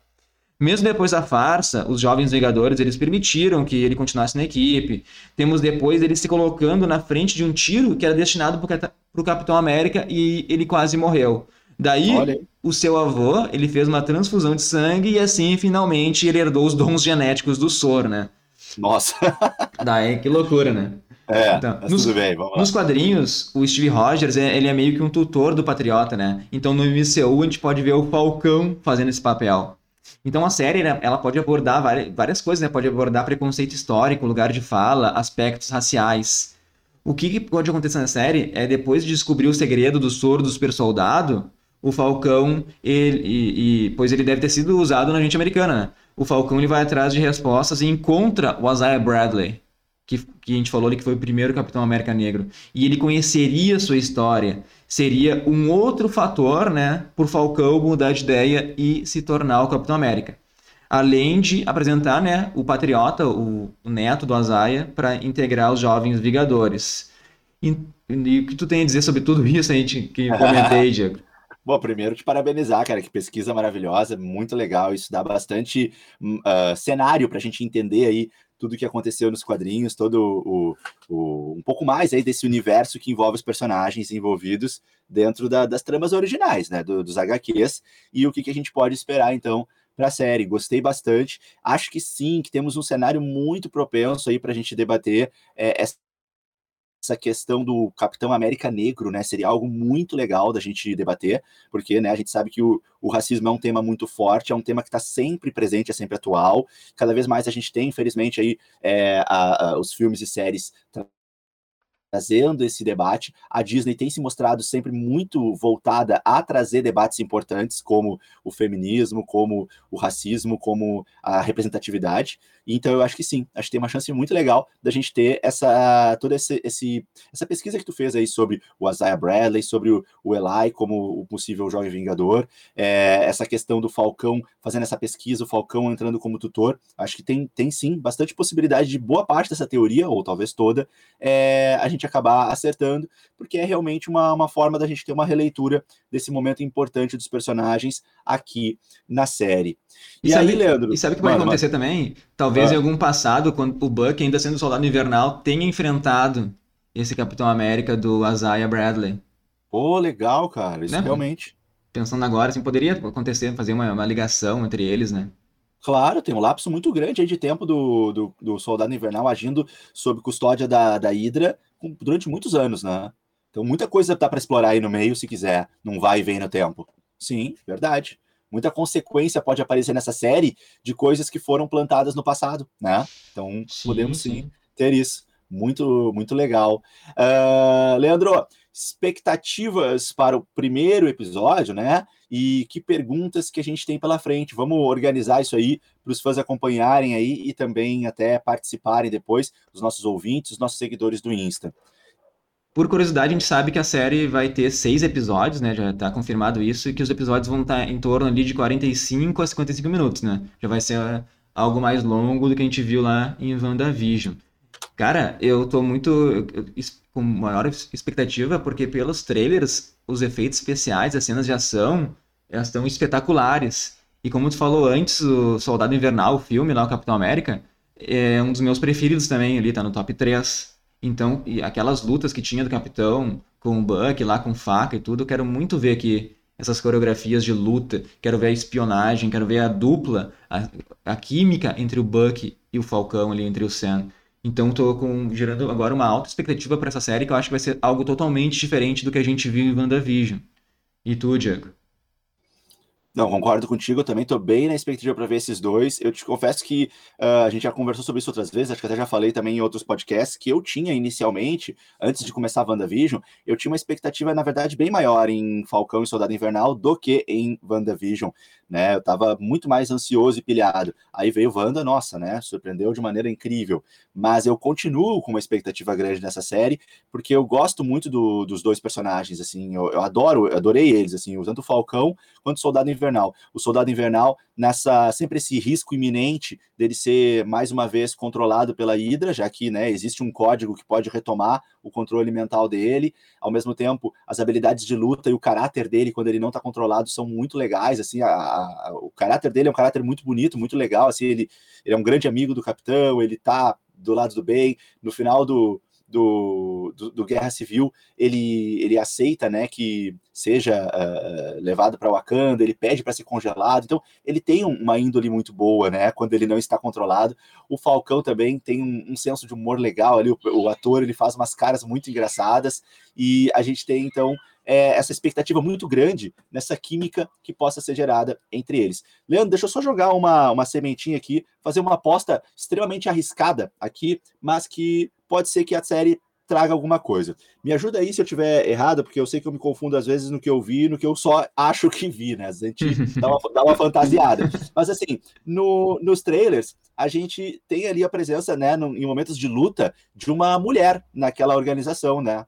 Speaker 2: Mesmo depois da farsa, os jovens Vingadores eles permitiram que ele continuasse na equipe. Temos depois ele se colocando na frente de um tiro que era destinado para o Capitão América e ele quase morreu. Daí, o seu avô, ele fez uma transfusão de sangue e assim, finalmente, ele herdou os dons genéticos do Sor, né?
Speaker 1: Nossa!
Speaker 2: Daí, que loucura, né?
Speaker 1: É, então, nos, tudo bem, vamos lá.
Speaker 2: Nos quadrinhos, o Steve Rogers, é, ele é meio que um tutor do Patriota, né? Então, no MCU, a gente pode ver o Falcão fazendo esse papel. Então, a série, né, ela pode abordar várias, coisas, né? Pode abordar preconceito histórico, lugar de fala, aspectos raciais. O que, que pode acontecer na série é, depois de descobrir o segredo do soro do super soldado, o Falcão, ele, e, e, pois ele deve ter sido usado na gente americana, né? O Falcão ele vai atrás de respostas e encontra o Isaiah Bradley, que, que a gente falou ali que foi o primeiro Capitão América Negro. E ele conheceria sua história. Seria um outro fator, né, por Falcão mudar de ideia e se tornar o Capitão América. Além de apresentar, né, o Patriota, o, o neto do Azaia, para integrar os jovens Vingadores. E, e, o que tu tem a dizer sobre tudo isso, a gente que comentei, Diego?
Speaker 1: Bom, primeiro te parabenizar, cara, que pesquisa maravilhosa, muito legal. Isso dá bastante uh, cenário para a gente entender aí tudo o que aconteceu nos quadrinhos, todo o, o, um pouco mais aí desse universo que envolve os personagens envolvidos dentro da, das tramas originais, né, do, dos HQs, e o que, que a gente pode esperar então para a série. Gostei bastante. Acho que sim, que temos um cenário muito propenso aí para a gente debater é, essa essa questão do Capitão América Negro, né, seria algo muito legal da gente debater, porque, né, a gente sabe que o, o racismo é um tema muito forte, é um tema que está sempre presente, é sempre atual, cada vez mais a gente tem, infelizmente, aí, é, a, a, os filmes e séries trazendo esse debate. A Disney tem se mostrado sempre muito voltada a trazer debates importantes, como o feminismo, como o racismo, como a representatividade. Então eu acho que sim, acho que tem uma chance muito legal da gente ter essa toda esse, esse essa pesquisa que tu fez aí sobre o Isaiah Bradley, sobre o, o Eli como o possível jovem vingador, é, essa questão do Falcão fazendo essa pesquisa, o Falcão entrando como tutor. Acho que tem, tem sim bastante possibilidade de boa parte dessa teoria, ou talvez toda, é, a gente acabar acertando, porque é realmente uma, uma forma da gente ter uma releitura desse momento importante dos personagens aqui na série.
Speaker 2: E, e sabe, aí, Leandro? E sabe o que vai mano, acontecer mano. também? Talvez ah. em algum passado, quando o Buck, ainda sendo soldado invernal, tenha enfrentado esse Capitão América do Isaiah Bradley.
Speaker 1: Pô, legal, cara. Isso né? realmente.
Speaker 2: Pensando agora, assim, poderia acontecer, fazer uma, uma ligação entre eles, né?
Speaker 1: Claro, tem um lapso muito grande aí de tempo do, do, do Soldado Invernal agindo sob custódia da, da Hydra durante muitos anos, né? Então muita coisa dá para explorar aí no meio, se quiser, não vai e vem no tempo. Sim, verdade muita consequência pode aparecer nessa série de coisas que foram plantadas no passado, né? Então, sim, podemos sim, sim, ter isso. Muito, muito legal. Uh, Leandro, expectativas para o primeiro episódio, né? E que perguntas que a gente tem pela frente. Vamos organizar isso aí para os fãs acompanharem aí e também até participarem depois, os nossos ouvintes, os nossos seguidores do Insta.
Speaker 2: Por curiosidade, a gente sabe que a série vai ter seis episódios, né? Já está confirmado isso, e que os episódios vão estar tá em torno ali de 45 a 55 minutos, né? Já vai ser algo mais longo do que a gente viu lá em WandaVision. Cara, eu tô muito com maior expectativa, porque pelos trailers, os efeitos especiais, as cenas de ação, elas estão espetaculares. E como tu falou antes, o Soldado Invernal, o filme lá, o Capitão América, é um dos meus preferidos também ali, tá no top 3. Então, aquelas lutas que tinha do Capitão com o Buck lá com faca e tudo, eu quero muito ver aqui essas coreografias de luta, quero ver a espionagem, quero ver a dupla, a, a química entre o Buck e o Falcão ali, entre o Sam. Então tô com, gerando agora uma alta expectativa para essa série que eu acho que vai ser algo totalmente diferente do que a gente viu em WandaVision. E tu, Diego?
Speaker 1: Não, concordo contigo, eu também estou bem na expectativa para ver esses dois. Eu te confesso que uh, a gente já conversou sobre isso outras vezes, acho que até já falei também em outros podcasts, que eu tinha inicialmente, antes de começar a WandaVision, eu tinha uma expectativa, na verdade, bem maior em Falcão e Soldado Invernal do que em WandaVision né? Eu estava muito mais ansioso e pilhado. Aí veio Wanda, nossa, né? Surpreendeu de maneira incrível. Mas eu continuo com uma expectativa grande nessa série, porque eu gosto muito do, dos dois personagens, assim, eu, eu adoro, eu adorei eles, assim, tanto o Falcão quanto o Soldado Invernal. O Soldado Invernal, nessa sempre esse risco iminente dele ser mais uma vez controlado pela Hydra, já que, né, existe um código que pode retomar o controle mental dele. Ao mesmo tempo, as habilidades de luta e o caráter dele, quando ele não está controlado, são muito legais. Assim, a, a, o caráter dele é um caráter muito bonito, muito legal. Assim, ele, ele é um grande amigo do capitão, ele está do lado do bem. No final do, do, do, do, Guerra Civil, ele, ele aceita né, que seja uh, levado para Wakanda, ele pede para ser congelado, então ele tem uma índole muito boa, né, quando ele não está controlado. O Falcão também tem um, um senso de humor legal ali, o, o, ator ele faz umas caras muito engraçadas, e a gente tem então é, essa expectativa muito grande nessa química que possa ser gerada entre eles. Leandro, deixa eu só jogar uma, uma sementinha aqui, fazer uma aposta extremamente arriscada aqui, mas que pode ser que a série traga alguma coisa. Me ajuda aí se eu tiver errado, porque eu sei que eu me confundo às vezes no que eu vi, no que eu só acho que vi, né? A gente dá uma, dá uma fantasiada. Mas assim, no, nos trailers, a gente tem ali a presença, né, no, em momentos de luta, de uma mulher naquela organização, né?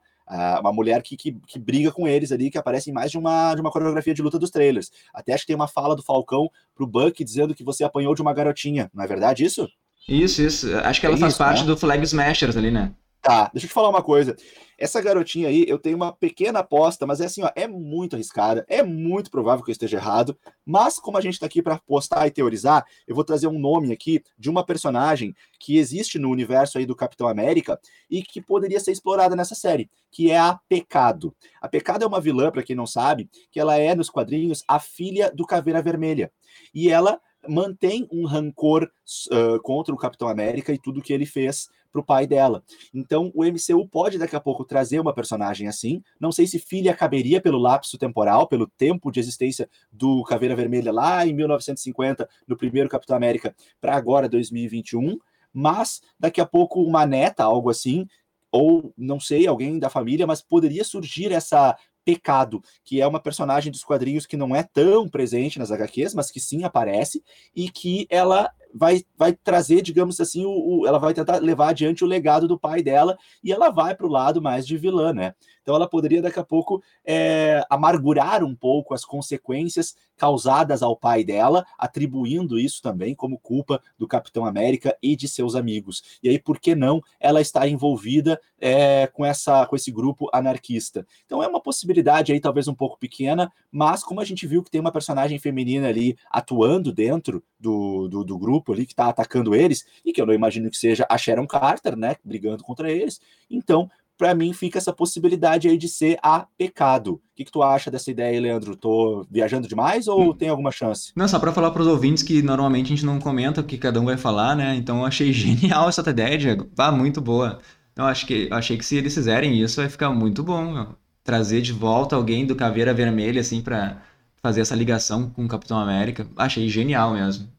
Speaker 1: Uma mulher que, que, que, briga com eles ali, que aparece em mais de uma, de uma coreografia de luta dos trailers. Até acho que tem uma fala do Falcão pro Buck dizendo que você apanhou de uma garotinha. Não é verdade isso?
Speaker 2: Isso, isso. Acho que ela é faz isso, parte né? do Flag Smashers ali, né?
Speaker 1: Tá, deixa eu te falar uma coisa. Essa garotinha aí, eu tenho uma pequena aposta, mas é assim, ó, é muito arriscada, é muito provável que eu esteja errado, mas como a gente tá aqui para postar e teorizar, eu vou trazer um nome aqui de uma personagem que existe no universo aí do Capitão América e que poderia ser explorada nessa série, que é a Pecado. A Pecado é uma vilã, para quem não sabe, que ela é nos quadrinhos a filha do Caveira Vermelha. E ela mantém um rancor uh, contra o Capitão América e tudo que ele fez para o pai dela. Então, o MCU pode daqui a pouco trazer uma personagem assim. Não sei se filha caberia pelo lapso temporal, pelo tempo de existência do Caveira Vermelha lá em 1950, no primeiro Capitão América, para agora 2021. Mas daqui a pouco uma neta, algo assim, ou não sei, alguém da família, mas poderia surgir essa Pecado, que é uma personagem dos quadrinhos que não é tão presente nas HQs, mas que sim aparece, e que ela vai, vai trazer, digamos assim, o, o, ela vai tentar levar adiante o legado do pai dela e ela vai para o lado mais de vilã, né? Então ela poderia daqui a pouco é, amargurar um pouco as consequências causadas ao pai dela, atribuindo isso também como culpa do Capitão América e de seus amigos. E aí, por que não ela estar envolvida é, com, essa, com esse grupo anarquista? Então é uma possibilidade aí, talvez um pouco pequena, mas como a gente viu que tem uma personagem feminina ali atuando dentro do, do, do grupo ali que está atacando eles, e que eu não imagino que seja a Sharon Carter, né, brigando contra eles, então para mim fica essa possibilidade aí de ser a pecado. O que, que tu acha dessa ideia, Leandro? Tô viajando demais ou hum. tem alguma chance?
Speaker 2: Não, só para falar para os ouvintes que normalmente a gente não comenta o que cada um vai falar, né? Então eu achei genial essa ideia, Diego. Tá muito boa. Então acho que achei que se eles fizerem isso vai ficar muito bom, meu. trazer de volta alguém do Caveira Vermelha assim para fazer essa ligação com o Capitão América. Achei genial mesmo.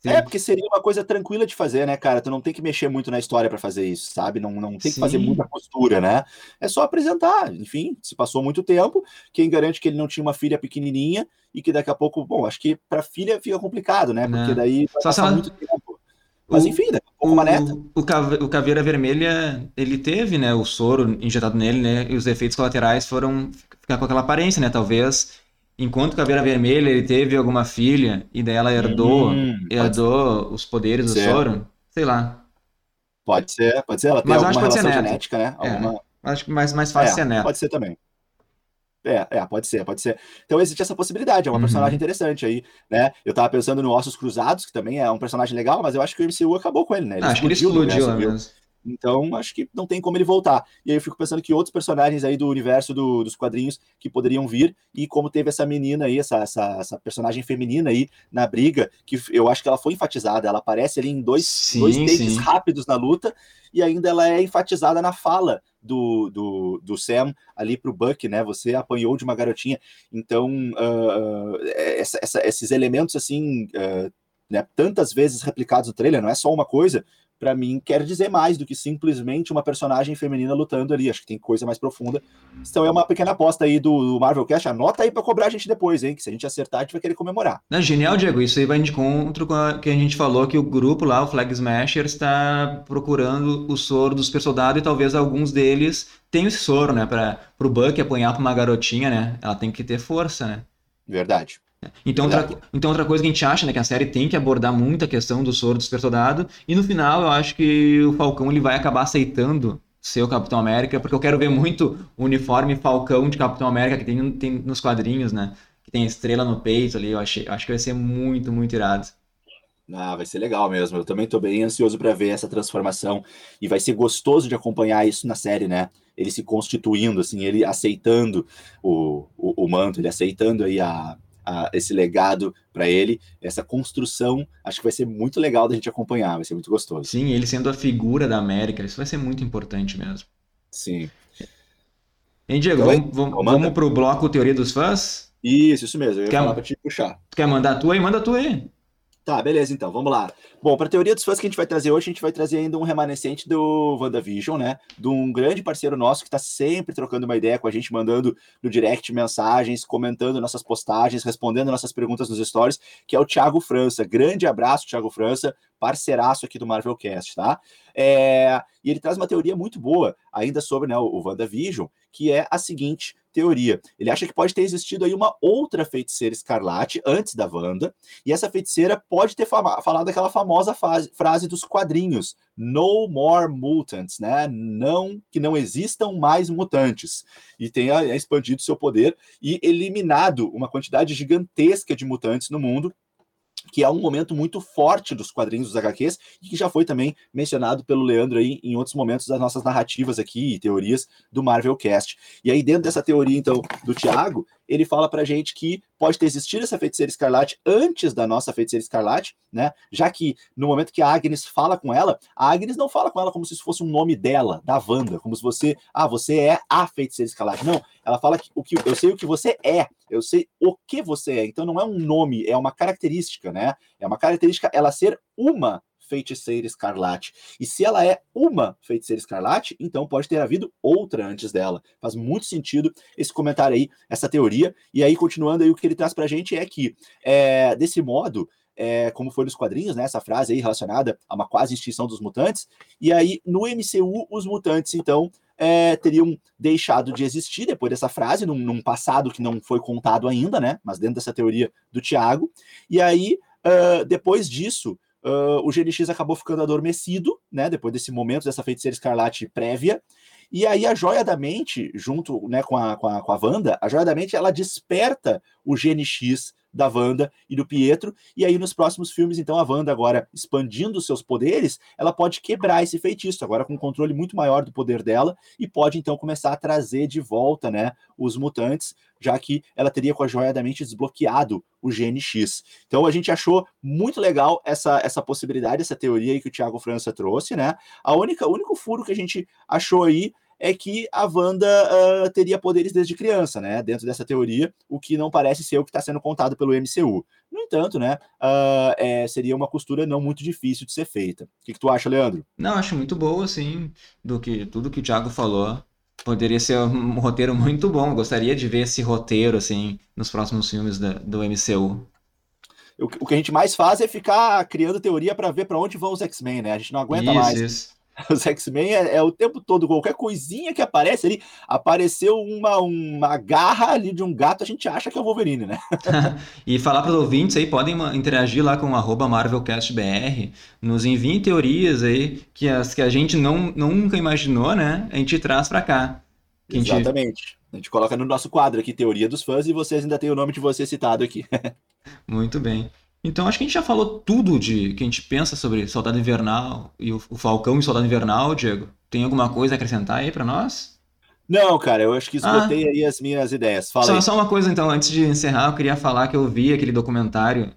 Speaker 1: Sim. É, porque seria uma coisa tranquila de fazer, né, cara? Tu não tem que mexer muito na história para fazer isso, sabe? Não, não tem que fazer muita postura, né? É só apresentar. Enfim, se passou muito tempo, quem garante que ele não tinha uma filha pequenininha e que daqui a pouco, bom, acho que para filha fica complicado, né? Porque daí vai
Speaker 2: só ela... muito tempo.
Speaker 1: Mas enfim, daqui a pouco uma neta.
Speaker 2: O, o Caveira Vermelha, ele teve, né, o soro injetado nele, né? E os efeitos colaterais foram ficar com aquela aparência, né? Talvez enquanto Caveira Vermelha ele teve alguma filha e daí ela herdou, hum, herdou os poderes do Sauron, sei lá.
Speaker 1: Pode ser, pode ser. Ela tem Mas alguma relação genética, né?
Speaker 2: É, alguma... Acho que mais, mais fácil é, ser neto.
Speaker 1: Pode ser também. É, é, pode ser, pode ser. Então existe essa possibilidade, é uma uhum. personagem interessante aí, né? Eu tava pensando no Ossos Cruzados, que também é um personagem legal, mas eu acho que o MCU acabou com ele, né? Ele
Speaker 2: ah, acho que ele explodiu, né?
Speaker 1: Então, acho que não tem como ele voltar. E aí eu fico pensando que outros personagens aí do universo do, dos quadrinhos que poderiam vir, e como teve essa menina aí, essa, essa, essa, personagem feminina aí na briga, que eu acho que ela foi enfatizada, ela aparece ali em dois, sim, dois takes rápidos na luta, e ainda ela é enfatizada na fala do, do, do Sam ali pro Buck, né? Você apanhou de uma garotinha. Então, uh, essa, essa, esses elementos assim. Uh, né, tantas vezes replicados no trailer, não é só uma coisa, para mim quer dizer mais do que simplesmente uma personagem feminina lutando ali. Acho que tem coisa mais profunda. Então é uma pequena aposta aí do Marvel Cast. Anota aí para cobrar a gente depois, hein? Que se a gente acertar, a gente vai querer comemorar.
Speaker 2: É genial, Diego. Isso aí vai de encontro com o que a gente falou que o grupo lá, o Flag Smashers, está procurando o soro do super soldado e talvez alguns deles tenham esse soro, né? Para o Buck apanhar para uma garotinha, né? Ela tem que ter força, né?
Speaker 1: Verdade.
Speaker 2: Então outra, então, outra coisa que a gente acha, né, que a série tem que abordar muito a questão do soro do super soldado, e no final eu acho que o Falcão ele vai acabar aceitando ser o Capitão América, porque eu quero ver muito o uniforme Falcão de Capitão América que tem, tem nos quadrinhos, né? Que tem a estrela no peito ali, eu achei, acho que vai ser muito, muito irado.
Speaker 1: Ah, vai ser legal mesmo. Eu também estou bem ansioso para ver essa transformação e vai ser gostoso de acompanhar isso na série, né? Ele se constituindo, assim, ele aceitando o, o, o manto, ele aceitando aí a, a, esse legado para ele, essa construção, acho que vai ser muito legal da gente acompanhar, vai ser muito gostoso.
Speaker 2: Sim, ele sendo a figura da América, isso vai ser muito importante mesmo.
Speaker 1: Sim.
Speaker 2: Hein, Diego, então, vamos, vamos, para o bloco Teoria dos Fãs?
Speaker 1: Isso, isso mesmo, eu ia quer, falar para te puxar.
Speaker 2: Quer mandar a tua aí? Manda a tua aí.
Speaker 1: Tá, beleza, então, vamos lá. Bom, para a teoria dos fãs que a gente vai trazer hoje, a gente vai trazer ainda um remanescente do WandaVision, né? De um grande parceiro nosso que está sempre trocando uma ideia com a gente, mandando no direct mensagens, comentando nossas postagens, respondendo nossas perguntas nos stories, que é o Thiago França. Grande abraço, Thiago França, parceiraço aqui do Marvelcast, tá? É... E ele traz uma teoria muito boa ainda sobre né, o WandaVision, que é a seguinte teoria. Ele acha que pode ter existido aí uma outra feiticeira escarlate antes da Wanda, e essa feiticeira pode ter falado aquela famosa fase, frase dos quadrinhos: No more mutants, né? Não que não existam mais mutantes. E tenha expandido seu poder e eliminado uma quantidade gigantesca de mutantes no mundo que é um momento muito forte dos quadrinhos dos HQs e que já foi também mencionado pelo Leandro aí em outros momentos das nossas narrativas aqui e teorias do Marvel Cast. E aí dentro dessa teoria então do Thiago, ele fala pra gente que pode ter existido essa feiticeira escarlate antes da nossa feiticeira escarlate, né? Já que no momento que a Agnes fala com ela, a Agnes não fala com ela como se isso fosse um nome dela, da Wanda, como se você, ah, você é a feiticeira escarlate. Não, ela fala que o que eu sei o que você é, eu sei o que você é. Então não é um nome, é uma característica, né? É uma característica ela ser uma feiticeira escarlate. E se ela é uma feiticeira escarlate, então pode ter havido outra antes dela. Faz muito sentido esse comentário aí, essa teoria. E aí, continuando aí, o que ele traz pra gente é que, é, desse modo, é, como foi nos quadrinhos, né, essa frase aí relacionada a uma quase extinção dos mutantes, e aí no MCU os mutantes, então, é, teriam deixado de existir depois dessa frase, num, num, passado que não foi contado ainda, né, mas dentro dessa teoria do Tiago, e aí, uh, depois disso, uh, o GNX acabou ficando adormecido, né? Depois desse momento, dessa feiticeira escarlate prévia. E aí a joia da mente, junto né, com, a, com, a, com a Wanda, a joia da mente ela desperta o GNX da Wanda e do Pietro. E aí, nos próximos filmes, então, a Wanda, agora expandindo seus poderes, ela pode quebrar esse feitiço, agora com um controle muito maior do poder dela, e pode então começar a trazer de volta né, os mutantes, já que ela teria com a joia da mente desbloqueado o GNX. Então a gente achou muito legal essa, essa possibilidade, essa teoria aí que o Thiago França trouxe, né? A única, o único furo que a gente achou aí é que a Wanda uh, teria poderes desde criança, né? Dentro dessa teoria, o que não parece ser o que está sendo contado pelo MCU. No entanto, né? Uh, é, seria uma costura não muito difícil de ser feita. O que, que tu acha, Leandro?
Speaker 2: Não, acho muito boa, assim, do que tudo que o Thiago falou. Poderia ser um roteiro muito bom. gostaria de ver esse roteiro, assim, nos próximos filmes da, do MCU.
Speaker 1: O, que a gente mais faz é ficar criando teoria para ver para onde vão os X-Men, né? A gente não aguenta
Speaker 2: isso,
Speaker 1: mais.
Speaker 2: Isso.
Speaker 1: Os X-Men é, é, o tempo todo, qualquer coisinha que aparece ali, apareceu uma, uma garra ali de um gato, a gente acha que é o Wolverine, né?
Speaker 2: e falar para os ouvintes aí, podem interagir lá com o MarvelCastBR, nos enviem teorias aí que as que a gente não, nunca imaginou, né? A gente traz para cá.
Speaker 1: Exatamente. Gente... A gente coloca no nosso quadro aqui, Teoria dos Fãs, e vocês ainda têm o nome de você citado aqui.
Speaker 2: Muito bem. Então acho que a gente já falou tudo de que a gente pensa sobre Soldado Invernal e o, o Falcão e Soldado Invernal, Diego. Tem alguma coisa a acrescentar aí para nós?
Speaker 1: Não, cara, eu acho que esgotei ah, aí as minhas ideias. Fala
Speaker 2: só,
Speaker 1: aí.
Speaker 2: só uma coisa, então, antes de encerrar, eu queria falar que eu vi aquele documentário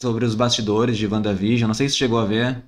Speaker 2: sobre os bastidores de WandaVision. Não sei se chegou a ver.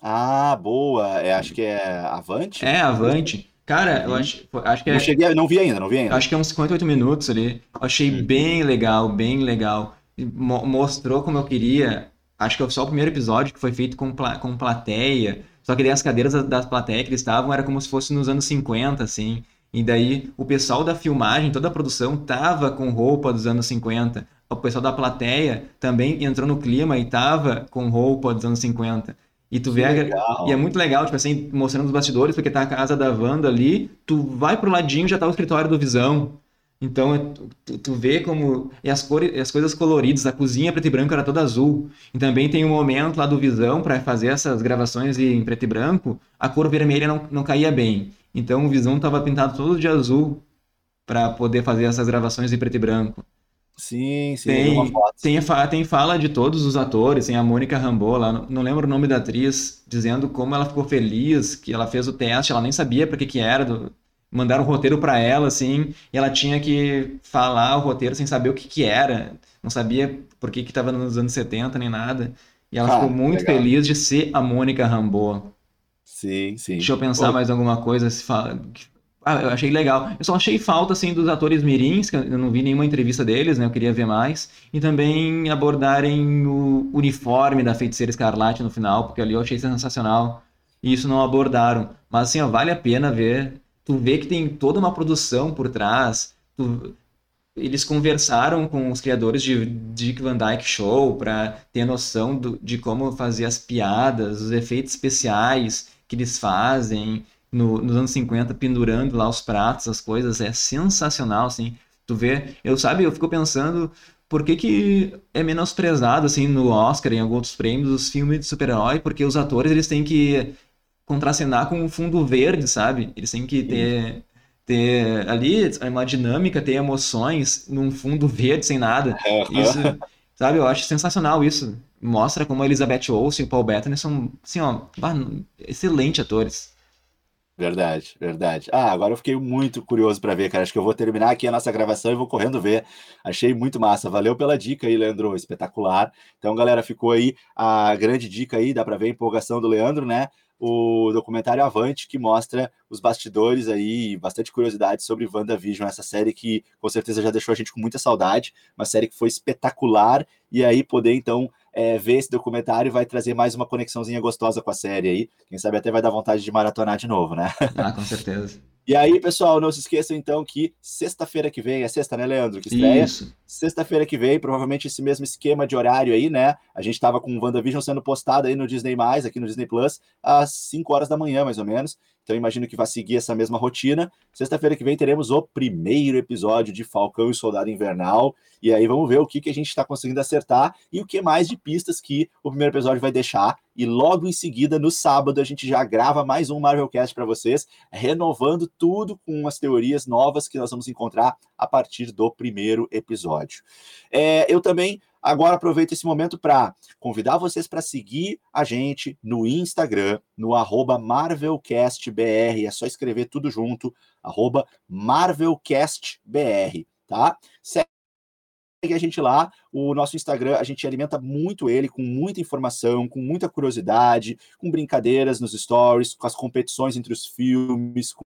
Speaker 1: Ah, boa. É, acho que é Avante?
Speaker 2: É, Avante. Cara, eu acho, acho que é.
Speaker 1: Não cheguei, não vi ainda, não vi ainda.
Speaker 2: Acho que é uns 58 minutos ali. Eu achei
Speaker 1: Uhum.
Speaker 2: bem legal, bem legal. Mo- mostrou como eu queria. Acho que só o primeiro episódio que foi feito com, pla- com plateia. Só que daí as cadeiras da- das plateias que eles estavam era como se fosse nos anos 50, assim. E daí o pessoal da filmagem, toda a produção, tava com roupa dos anos 50. O pessoal da plateia também entrou no clima e tava com roupa dos anos 50. E tu vê, a- e é muito legal, tipo assim, mostrando os bastidores, porque tá a casa da Wanda ali, tu vai pro ladinho já tá o escritório do Visão. Então, é- tu, tu vê como. E as, cores, as coisas coloridas, a cozinha preto e branco era toda azul. E também tem um momento lá do Visão para fazer essas gravações em preto e branco, a cor vermelha não, não caía bem. Então o Visão tava pintado todo de azul para poder fazer essas gravações em preto e branco.
Speaker 1: Sim, sim,
Speaker 2: Tem, tem, a fa- tem fala de todos os atores, tem a Mônica Rambeau lá, não, não lembro o nome da atriz, dizendo como ela ficou feliz, que ela fez o teste, ela nem sabia para que que era, do- mandaram o roteiro para ela, assim, e ela tinha que falar o roteiro sem saber o que que era, não sabia por que que estava nos anos 70 nem nada, e ela
Speaker 1: Ah,
Speaker 2: ficou muito
Speaker 1: legal.
Speaker 2: feliz de ser a Mônica Rambeau.
Speaker 1: Sim, sim.
Speaker 2: Deixa eu pensar
Speaker 1: Pô,
Speaker 2: mais alguma coisa. Se fala... Ah, eu achei legal. Eu só achei falta, assim, dos atores mirins, que eu não vi nenhuma entrevista deles, né? Eu queria ver mais. E também abordarem o uniforme da Feiticeira Escarlate no final, porque ali eu achei sensacional. E isso não abordaram. Mas, assim, ó, vale a pena ver. Tu vê que tem toda uma produção por trás. Tu... Eles conversaram com os criadores de Dick Van Dyke Show para ter noção do- de como fazer as piadas, os efeitos especiais que eles fazem no- nos anos 50, pendurando lá os pratos, as coisas, é sensacional, assim. Tu vê, eu sabe, eu fico pensando por que que é menosprezado, assim, no Oscar em alguns outros prêmios, os filmes de super-herói, porque os atores, eles têm que contracenar com um fundo verde, sabe? Eles têm que ter, ter ali uma dinâmica, ter emoções num fundo verde, sem nada. Isso, sabe, eu acho sensacional isso. Mostra como a Elizabeth Olsen e o Paul Bettany são, assim, ó, excelentes atores.
Speaker 1: Verdade, verdade. Ah, agora eu fiquei muito curioso para ver, cara. Acho que eu vou terminar aqui a nossa gravação e vou correndo ver. Achei muito massa. Valeu pela dica aí, Leandro. Espetacular. Então, galera, ficou aí a grande dica aí, dá para ver a empolgação do Leandro, né? O documentário Avante, que mostra os bastidores aí, bastante curiosidade sobre WandaVision, essa série que com certeza já deixou a gente com muita saudade, uma série que foi espetacular, e aí poder então é, ver esse documentário vai trazer mais uma conexãozinha gostosa com a série aí. Quem sabe até vai dar vontade de maratonar de novo, né?
Speaker 2: Ah, com certeza.
Speaker 1: E aí, pessoal, não se esqueçam então que sexta-feira que vem, é sexta, né, Leandro? Que estreia.
Speaker 2: Isso.
Speaker 1: Sexta-feira que vem, provavelmente esse mesmo esquema de horário aí, né? A gente tava com o WandaVision sendo postado aí no Disney+, aqui no Disney Plus, às 5 horas da manhã, mais ou menos. Então imagino que vai seguir essa mesma rotina. Sexta-feira que vem teremos o primeiro episódio de Falcão e Soldado Invernal. E aí vamos ver o que, que a gente está conseguindo acertar e o que mais de pistas que o primeiro episódio vai deixar. E logo em seguida, no sábado, a gente já grava mais um Marvelcast para vocês, renovando tudo com as teorias novas que nós vamos encontrar a partir do primeiro episódio. É, eu também agora aproveito esse momento para convidar vocês para seguir a gente no Instagram, no arroba MarvelCastBR. É só escrever tudo junto, arroba MarvelCastBR, tá? Segue a gente lá, o nosso Instagram, a gente alimenta muito ele com muita informação, com muita curiosidade, com brincadeiras nos stories, com as competições entre os filmes, com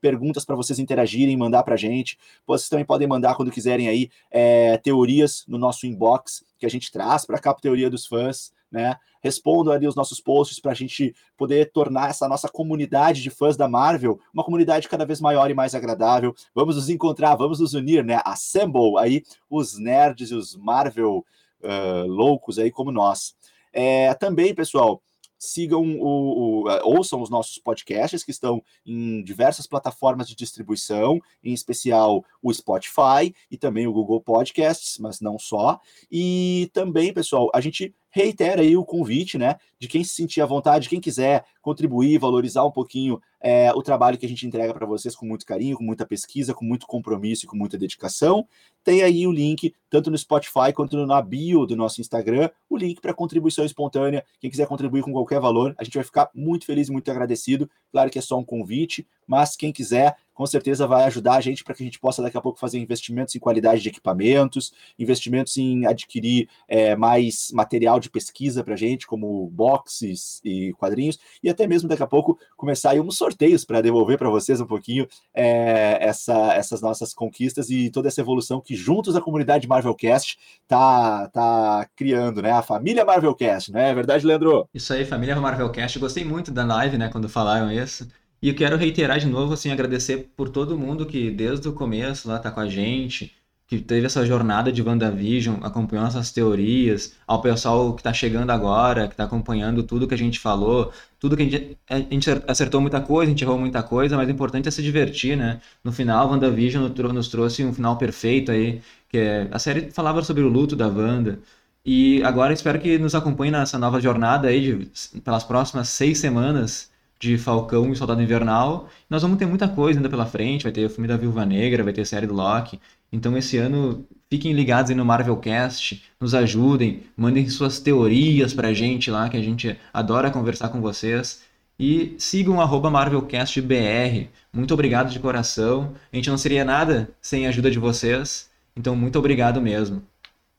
Speaker 1: perguntas para vocês interagirem, mandar para a gente. Vocês também podem mandar quando quiserem aí é, teorias no nosso inbox que a gente traz para cá, teoria dos fãs, né? Respondam ali os nossos posts para a gente poder tornar essa nossa comunidade de fãs da Marvel uma comunidade cada vez maior e mais agradável. Vamos nos encontrar, vamos nos unir, né? Assemble aí os nerds e os Marvel uh, loucos aí como nós. É, também, pessoal, sigam o, o, ouçam os nossos podcasts que estão em diversas plataformas de distribuição, em especial o Spotify e também o Google Podcasts, mas não só. E também, pessoal, a gente reitera aí o convite, né, de quem se sentir à vontade, quem quiser contribuir, valorizar um pouquinho é, o trabalho que a gente entrega para vocês com muito carinho, com muita pesquisa, com muito compromisso e com muita dedicação. Tem aí o link, tanto no Spotify quanto na bio do nosso Instagram, o link para contribuição espontânea. Quem quiser contribuir com qualquer valor, a gente vai ficar muito feliz muito agradecido. Claro que é só um convite, mas quem quiser, com certeza vai ajudar a gente para que a gente possa daqui a pouco fazer investimentos em qualidade de equipamentos, investimentos em adquirir é, mais material de pesquisa para a gente, como boxes e quadrinhos, e até mesmo daqui a pouco começar aí uns sorteios para devolver para vocês um pouquinho é, essa, essas nossas conquistas e toda essa evolução que juntos a comunidade Marvelcast tá, tá criando, né? A família Marvelcast, não é verdade, Leandro?
Speaker 2: Isso aí, família Marvelcast. Gostei muito da live, né, quando falaram isso. E eu quero reiterar de novo, assim, agradecer por todo mundo que desde o começo lá tá com a gente, que teve essa jornada de WandaVision, acompanhou essas teorias, ao pessoal que está chegando agora, que está acompanhando tudo que a gente falou, tudo que a gente, a gente acertou muita coisa, a gente errou muita coisa, mas o importante é se divertir, né? No final, WandaVision nos trouxe um final perfeito aí, que é, a série falava sobre o luto da Wanda, e agora espero que nos acompanhe nessa nova jornada aí, de, pelas próximas seis semanas, de Falcão e Soldado Invernal. Nós vamos ter muita coisa ainda pela frente, vai ter o filme da Viúva Negra, vai ter a série do Loki. Então esse ano fiquem ligados aí no Marvelcast, nos ajudem, mandem suas teorias pra gente lá, que a gente adora conversar com vocês. E sigam MarvelCastBR. Muito obrigado de coração. A gente não seria nada sem a ajuda de vocês. Então, muito obrigado mesmo.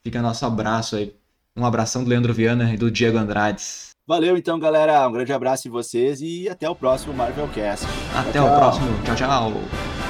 Speaker 2: Fica nosso abraço aí. Um abração do Leandro Viana e do Diego Andrades.
Speaker 1: Valeu então, galera. Um grande abraço em vocês e até o próximo Marvelcast.
Speaker 2: Até tchau, o próximo. Tchau, tchau.